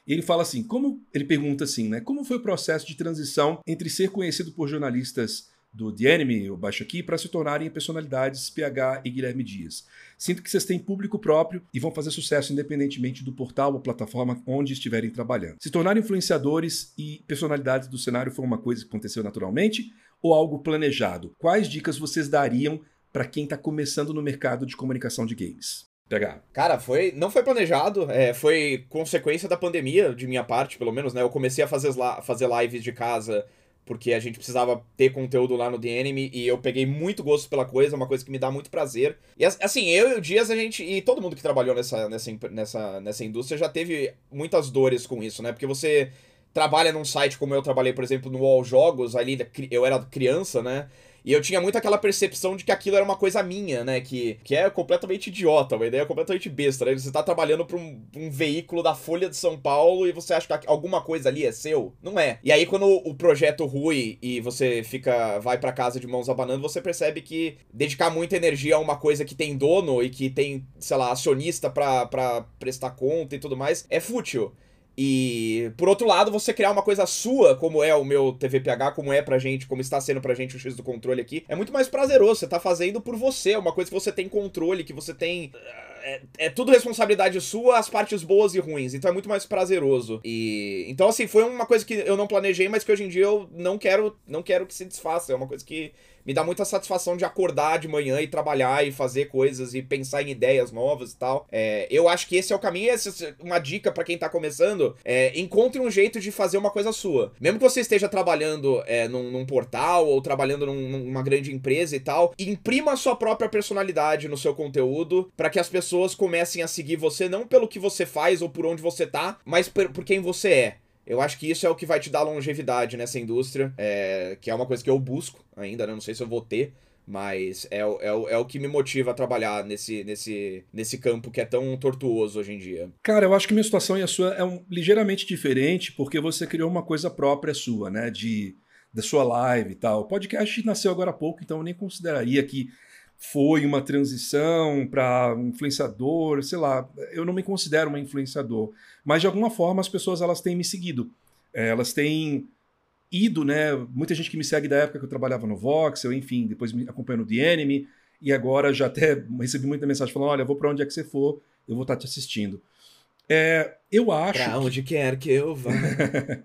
E ele fala assim: como. Ele pergunta assim, né? Como foi o processo de transição entre ser conhecido por jornalistas do The Enemy, eu baixo aqui, para se tornarem personalidades PH e Guilherme Dias? Sinto que vocês têm público próprio e vão fazer sucesso independentemente do portal ou plataforma onde estiverem trabalhando. Se tornar influenciadores e personalidades do cenário foi uma coisa que aconteceu naturalmente ou algo planejado? Quais dicas vocês dariam para quem está começando no mercado de comunicação de games? PH. Cara, foi. Não foi planejado, é, foi consequência da pandemia, de minha parte, pelo menos, né? Eu comecei a fazer, fazer lives de casa porque a gente precisava ter conteúdo lá no The Enemy e eu peguei muito gosto pela coisa, uma coisa que me dá muito prazer. E as- assim, eu e o Dias, a gente. E todo mundo que trabalhou nessa, nessa, nessa, nessa indústria já teve muitas dores com isso, né? Porque você trabalha num site como eu trabalhei, por exemplo, no All Jogos, ali eu era criança, né? E eu tinha muito aquela percepção de que aquilo era uma coisa minha, né? Que, que é completamente idiota, uma ideia completamente besta, né? Você tá trabalhando pra um, um veículo da Folha de São Paulo e você acha que alguma coisa ali é seu? Não é. E aí, quando o projeto rui e você fica. vai pra casa de mãos abanando, você percebe que dedicar muita energia a uma coisa que tem dono e que tem, sei lá, acionista pra, pra prestar conta e tudo mais, é fútil. E, por outro lado, você criar uma coisa sua, como é o meu TVPH, como é pra gente, como está sendo pra gente o X do controle aqui, é muito mais prazeroso. Você tá fazendo por você, é uma coisa que você tem controle, que você tem. É, é tudo responsabilidade sua, as partes boas e ruins. Então é muito mais prazeroso. E. Então, assim, foi uma coisa que eu não planejei, mas que hoje em dia eu não quero, não quero que se desfaça. É uma coisa que me dá muita satisfação de acordar de manhã e trabalhar e fazer coisas e pensar em ideias novas e tal. É, eu acho que esse é o caminho. Essa é uma dica pra quem tá começando. É, encontre um jeito de fazer uma coisa sua. Mesmo que você esteja trabalhando é, num, num portal ou trabalhando num- numa grande empresa e tal, imprima a sua própria personalidade no seu conteúdo pra que as pessoas comecem a seguir você não pelo que você faz ou por onde você tá, mas por, por quem você é. Eu acho que isso é o que vai te dar longevidade nessa indústria, é, que é uma coisa que eu busco ainda, né? Não sei se eu vou ter, mas é, é, é o que me motiva a trabalhar nesse, nesse, nesse campo que é tão tortuoso hoje em dia. Cara, eu acho que minha situação e a sua é um- ligeiramente diferente, porque você criou uma coisa própria sua, né? De, da sua live e tal. O podcast nasceu agora há pouco, então eu nem consideraria que foi uma transição para influenciador, sei lá. Eu não me considero uma influenciador. Mas de alguma forma as pessoas elas têm me seguido. É, Elas têm ido, né? Muita gente que me segue da época que eu trabalhava no Voxel, enfim, depois me acompanhando o The Enemy, e agora já até recebi muita mensagem falando: olha, vou para onde é que você for, eu vou estar te assistindo. É, eu acho. Pra onde quer que eu vá.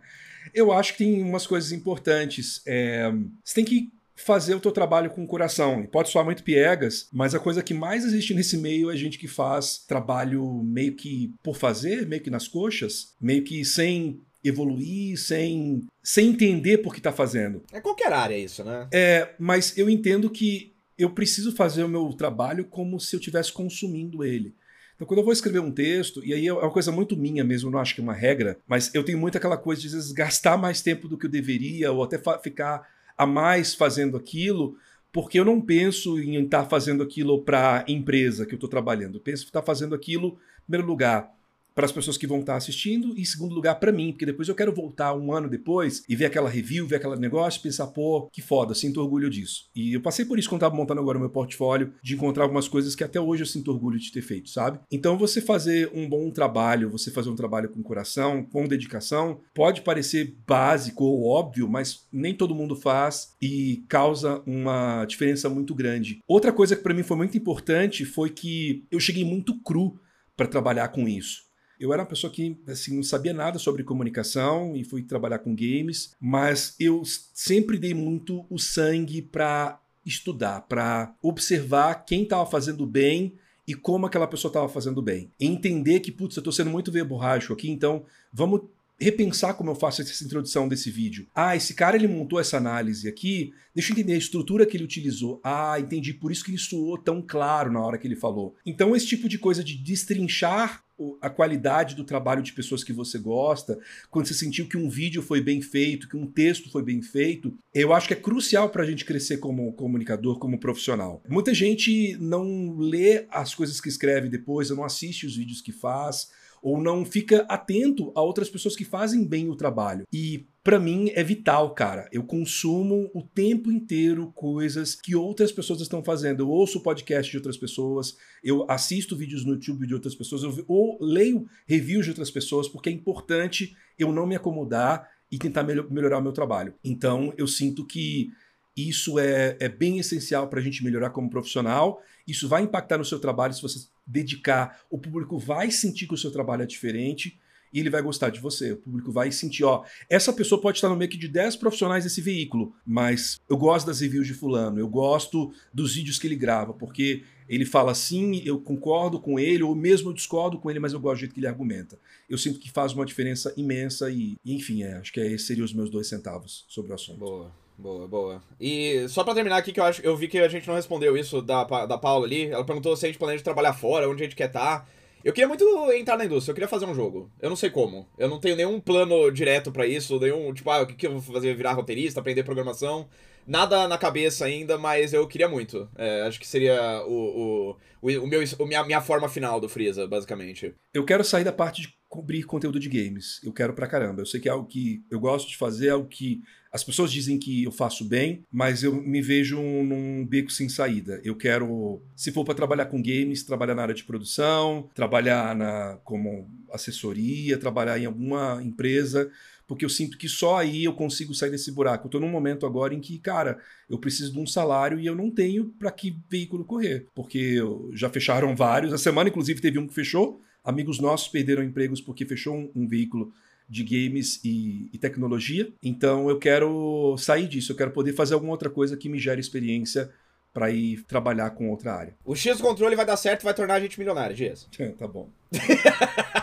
Eu acho que tem umas coisas importantes. É, você tem que fazer o teu trabalho com o coração. E Pode soar muito piegas, mas a coisa que mais existe nesse meio é gente que faz trabalho meio que por fazer, meio que nas coxas, meio que sem evoluir, sem, sem entender por que está fazendo. é qualquer área isso, né? É, mas eu entendo que eu preciso fazer o meu trabalho como se eu estivesse consumindo ele. Então, quando eu vou escrever um texto, e aí é uma coisa muito minha mesmo, eu não acho que é uma regra, mas eu tenho muito aquela coisa de às vezes gastar mais tempo do que eu deveria, ou até ficar a mais fazendo aquilo, porque eu não penso em estar fazendo aquilo para a empresa que eu estou trabalhando. Eu penso em estar fazendo aquilo, em primeiro lugar, para as pessoas que vão estar assistindo e em segundo lugar para mim, porque depois eu quero voltar um ano depois e ver aquela review, ver aquele negócio e pensar, pô, que foda, sinto orgulho disso. E eu passei por isso quando estava montando agora o meu portfólio, de encontrar algumas coisas que até hoje eu sinto orgulho de ter feito, sabe? Então você fazer um bom trabalho, você fazer um trabalho com coração, com dedicação, pode parecer básico ou óbvio, mas nem todo mundo faz e causa uma diferença muito grande. Outra coisa que para mim foi muito importante foi que eu cheguei muito cru para trabalhar com isso. Eu era uma pessoa que assim, não sabia nada sobre comunicação e fui trabalhar com games, mas eu sempre dei muito o sangue para estudar, para observar quem estava fazendo bem e como aquela pessoa estava fazendo bem. Entender que, putz, eu estou sendo muito verborrágico aqui, então vamos repensar como eu faço essa introdução desse vídeo. Ah, esse cara ele montou essa análise aqui, deixa eu entender a estrutura que ele utilizou. Ah, entendi, por isso que ele soou tão claro na hora que ele falou. Então, esse tipo de coisa de destrinchar a qualidade do trabalho de pessoas que você gosta, quando você sentiu que um vídeo foi bem feito, que um texto foi bem feito, eu acho que é crucial para a gente crescer como comunicador, como profissional. Muita gente não lê as coisas que escreve depois, não assiste os vídeos que faz ou não fica atento a outras pessoas que fazem bem o trabalho. E para mim é vital, cara. Eu consumo o tempo inteiro coisas que outras pessoas estão fazendo. Eu ouço podcast de outras pessoas, eu assisto vídeos no YouTube de outras pessoas, eu, ou leio reviews de outras pessoas, porque é importante eu não me acomodar e tentar melhorar o meu trabalho. Então eu sinto que isso é, é bem essencial para a gente melhorar como profissional. Isso vai impactar no seu trabalho se você dedicar. O público vai sentir que o seu trabalho é diferente e ele vai gostar de você. O público vai sentir, ó, essa pessoa pode estar no meio de 10 profissionais desse veículo, mas eu gosto das reviews de fulano, eu gosto dos vídeos que ele grava, porque ele fala assim, eu concordo com ele, ou mesmo eu discordo com ele, mas eu gosto do jeito que ele argumenta. Eu sinto que faz uma diferença imensa e, enfim, é, acho que esses seriam os meus dois centavos sobre o assunto. Boa. Boa, boa. E só pra terminar aqui, que eu acho, eu vi que a gente não respondeu isso da, da Paula ali. Ela perguntou se a gente planeja trabalhar fora, onde a gente quer estar. Tá. Eu queria muito entrar na indústria, eu queria fazer um jogo. Eu não sei como. Eu não tenho nenhum plano direto para isso, nenhum, tipo, ah, o que, que eu vou fazer? Virar roteirista, aprender programação. Nada na cabeça ainda, mas eu queria muito. É, acho que seria o, o, o, meu, o minha, minha forma final do Freeza, basicamente. Eu quero sair da parte de cobrir conteúdo de games. Eu quero pra caramba. Eu sei que é algo que eu gosto de fazer, é algo que as pessoas dizem que eu faço bem, mas eu me vejo num beco sem saída. Eu quero, se for para trabalhar com games, trabalhar na área de produção, trabalhar na, como assessoria, trabalhar em alguma empresa, porque eu sinto que só aí eu consigo sair desse buraco. Eu tô num momento agora em que, cara, eu preciso de um salário e eu não tenho para que veículo correr, porque já fecharam vários. A semana, inclusive, teve um que fechou. Amigos nossos perderam empregos porque fechou um, um veículo de games e, e, tecnologia. Então eu quero sair disso, eu quero poder fazer alguma outra coisa que me gere experiência para ir trabalhar com outra área. O X do controle vai dar certo, vai tornar a gente milionário, Dias. Tá bom.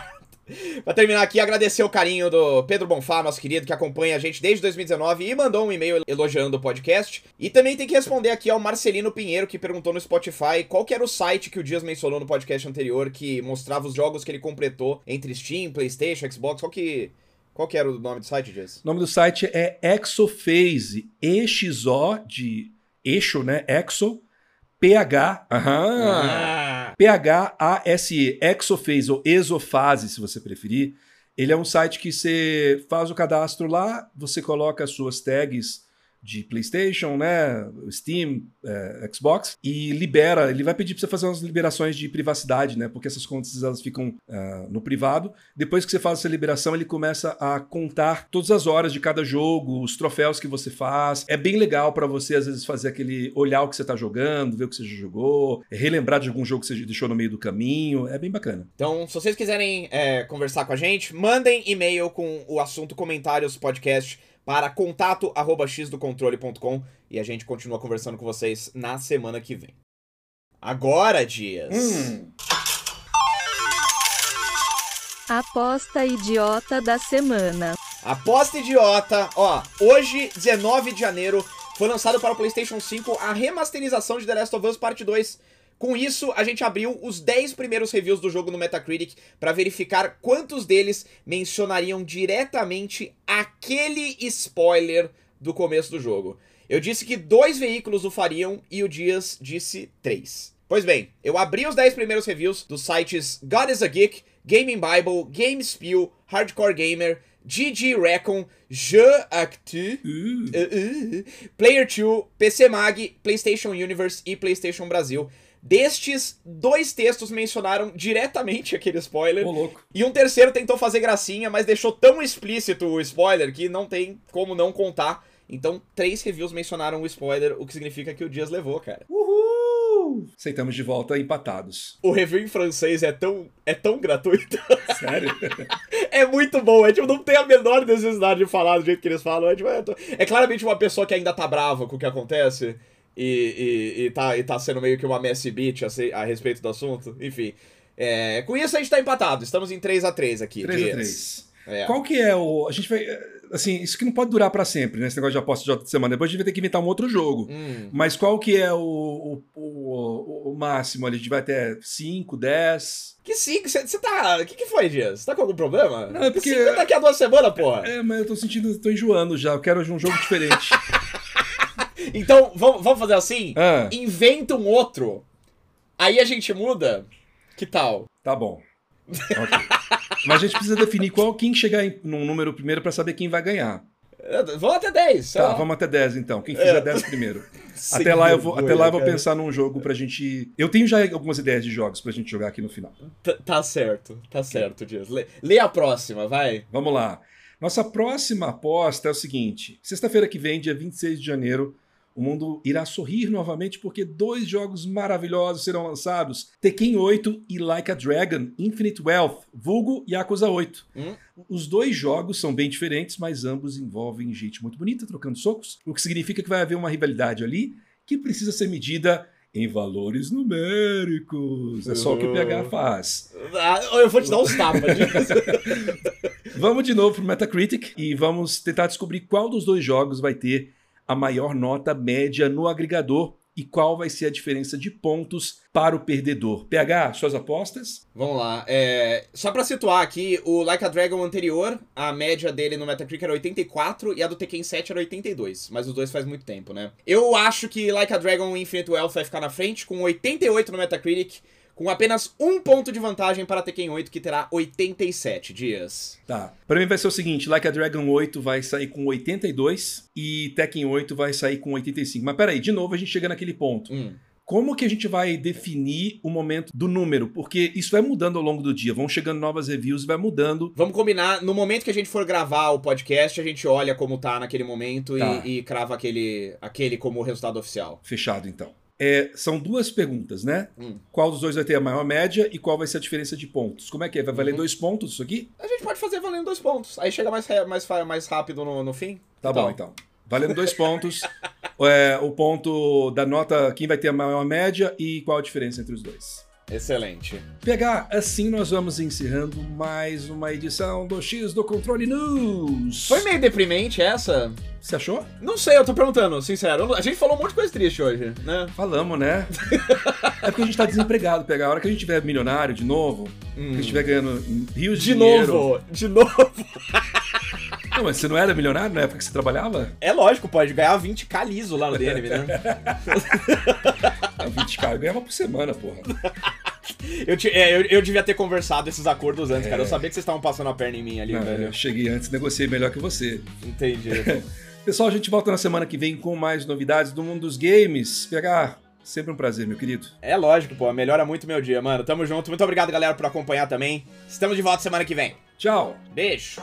pra terminar aqui, agradecer o carinho do Pedro Bonfá, nosso querido, que acompanha a gente desde 2019 e mandou um e-mail elogiando o podcast. E também tem que responder aqui ao Marcelino Pinheiro, que perguntou no Spotify qual que era o site que o Dias mencionou no podcast anterior, que mostrava os jogos que ele completou entre Steam, Playstation, Xbox, qual que... Qual que era o nome do site, Dias? O nome do site é Exophase, E-X-O de eixo, né? Exo, P-H, aham, ah. P-H-A-S-E, Exophase ou Exofase, se você preferir. Ele é um site que você faz o cadastro lá, você coloca as suas tags de PlayStation, né, Steam, é, Xbox e libera. Ele vai pedir para você fazer umas liberações de privacidade, né, porque essas contas elas ficam uh, no privado. Depois que você faz essa liberação, ele começa a contar todas as horas de cada jogo, os troféus que você faz. É bem legal para você às vezes fazer aquele olhar o que você está jogando, ver o que você já jogou, relembrar de algum jogo que você deixou no meio do caminho. É bem bacana. Então, se vocês quiserem é, conversar com a gente, mandem e-mail com o assunto comentários podcast para contato@xdocontrole.com e a gente continua conversando com vocês na semana que vem. Agora, Dias. Hum. Aposta idiota da semana. Aposta idiota, ó, hoje, 19 de janeiro, foi lançado para o PlayStation 5 a remasterização de The Last of Us Part 2 com isso, a gente abriu os 10 primeiros reviews do jogo no Metacritic para verificar quantos deles mencionariam diretamente aquele spoiler do começo do jogo. Eu disse que dois veículos o fariam e o Dias disse três. Pois bem, eu abri os 10 primeiros reviews dos sites God is a Geek, Gaming Bible, GameSpew, Hardcore Gamer, GG Recon, Je Actu, uh. uh, uh, Player 2, PC Mag, PlayStation Universe e PlayStation Brasil. Destes, dois textos mencionaram diretamente aquele spoiler. Ô, louco. E um terceiro tentou fazer gracinha, mas deixou tão explícito o spoiler que não tem como não contar. Então, três reviews mencionaram o spoiler, o que significa que o Dias levou, cara. Uhul! Aceitamos de volta empatados. O review em francês é tão, é tão gratuito. Sério? é muito bom. É tipo, não tem a menor necessidade de falar do jeito que eles falam. É, tipo, é, é claramente uma pessoa que ainda tá brava com o que acontece e, e, e, tá, e tá sendo meio que uma messy beat a, a respeito do assunto. Enfim. É, com isso a gente tá empatado. Estamos em 3 a 3 aqui. 3 a 3 É. Qual que é o. A gente vai. Assim, isso que não pode durar pra sempre, né? Esse negócio de aposta de de semana. Depois a gente vai ter que inventar um outro jogo. Hum. Mas qual que é o, o, o, o máximo ali? A gente vai até 5, 10. Que cinco? Você tá. O que, que foi, Dias? Você tá com algum problema? Não, é porque- Cinco é daqui a duas semanas, porra. É, mas eu tô sentindo, tô enjoando já. Eu quero um jogo diferente. Então, vamos, vamos fazer assim? ah, Inventa um outro. Aí a gente muda. Que tal? tá bom. Ok. Mas a gente precisa definir qual quem chegar em, num número primeiro pra saber quem vai ganhar. É, Vamos até 10. sei Tá, vamos até 10 então. Quem fizer 10 primeiro. Sem até lá eu vou, até lá eu vou cara. pensar num jogo pra gente. Eu tenho já algumas ideias de jogos pra gente jogar aqui no final. Tá, tá certo, tá certo, Dias. Lê, lê a próxima, vai. Vamos lá. Nossa próxima aposta é o seguinte: sexta-feira que vem, dia 26 de janeiro, o mundo irá sorrir novamente porque dois jogos maravilhosos serão lançados: Tekken 8 e Like a Dragon Infinite Wealth, vulgo Yakuza 8. Hum? Os dois jogos são bem diferentes, mas ambos envolvem gente muito bonita trocando socos, o que significa que vai haver uma rivalidade ali que precisa ser medida em valores numéricos. É só o que o PH faz. Ah, eu vou te dar uns tapas. Vamos de novo pro Metacritic e vamos tentar descobrir qual dos dois jogos vai ter a maior nota média no agregador e qual vai ser a diferença de pontos para o perdedor. PH, suas apostas? Vamos lá. É, só pra situar aqui, o Like a Dragon anterior, a média dele no Metacritic era 84 e a do Tekken 7 era 82. Mas os dois faz muito tempo, né? Eu acho que Like a Dragon Infinite Wealth vai ficar na frente, com 88 no Metacritic, com apenas um ponto de vantagem para Tekken 8, que terá 87 dias. Tá. Para mim vai ser o seguinte, Like a Dragon 8 vai sair com 82 e Tekken 8 vai sair com 85. Mas peraí, de novo a gente chega naquele ponto. Hum. Como que a gente vai definir o momento do número? Porque isso vai mudando ao longo do dia. Vão chegando novas reviews e vai mudando. Vamos combinar, no momento que a gente for gravar o podcast, a gente olha como tá naquele momento e- Tá. e, crava aquele, aquele como resultado oficial. Fechado, então. É, são duas perguntas, né? Hum. Qual dos dois vai ter a maior média e qual vai ser a diferença de pontos? Como é que é? Vai valer Uhum. dois pontos isso aqui? A gente pode fazer valendo dois pontos. Aí chega mais, mais, mais rápido no, no fim. Tá tal? bom, então. Valendo dois pontos. É, o ponto da nota, quem vai ter a maior média e qual a diferença entre os dois. Excelente. Pegar, assim nós vamos encerrando mais uma edição do X do Controle News. Foi meio deprimente essa? Você achou? Não sei, eu tô perguntando, sincero. A gente falou um monte de coisa triste hoje, né? Falamos, né? é porque a gente tá desempregado, pegar. A hora que a gente tiver milionário de novo, que a gente estiver ganhando rios de, Hum. De dinheiro. novo, de novo. Não, mas você não era milionário na época que você trabalhava? É lógico, pode ganhar 20k liso lá no DNB, né? Ah, 20 cara, eu ganhava por semana, porra. Eu, ti- é, eu, eu devia ter conversado esses acordos antes, cara. Eu sabia que vocês estavam passando a perna em mim ali, Não, velho. eu cheguei antes, negociei melhor que você. Entendi. Pessoal, a gente volta na semana que vem com mais novidades do mundo dos games. PH, sempre um prazer, meu querido. É lógico, pô. Melhora muito meu dia, mano. Tamo junto. Muito obrigado, galera, por acompanhar também. Estamos de volta semana que vem. Tchau! Beijo.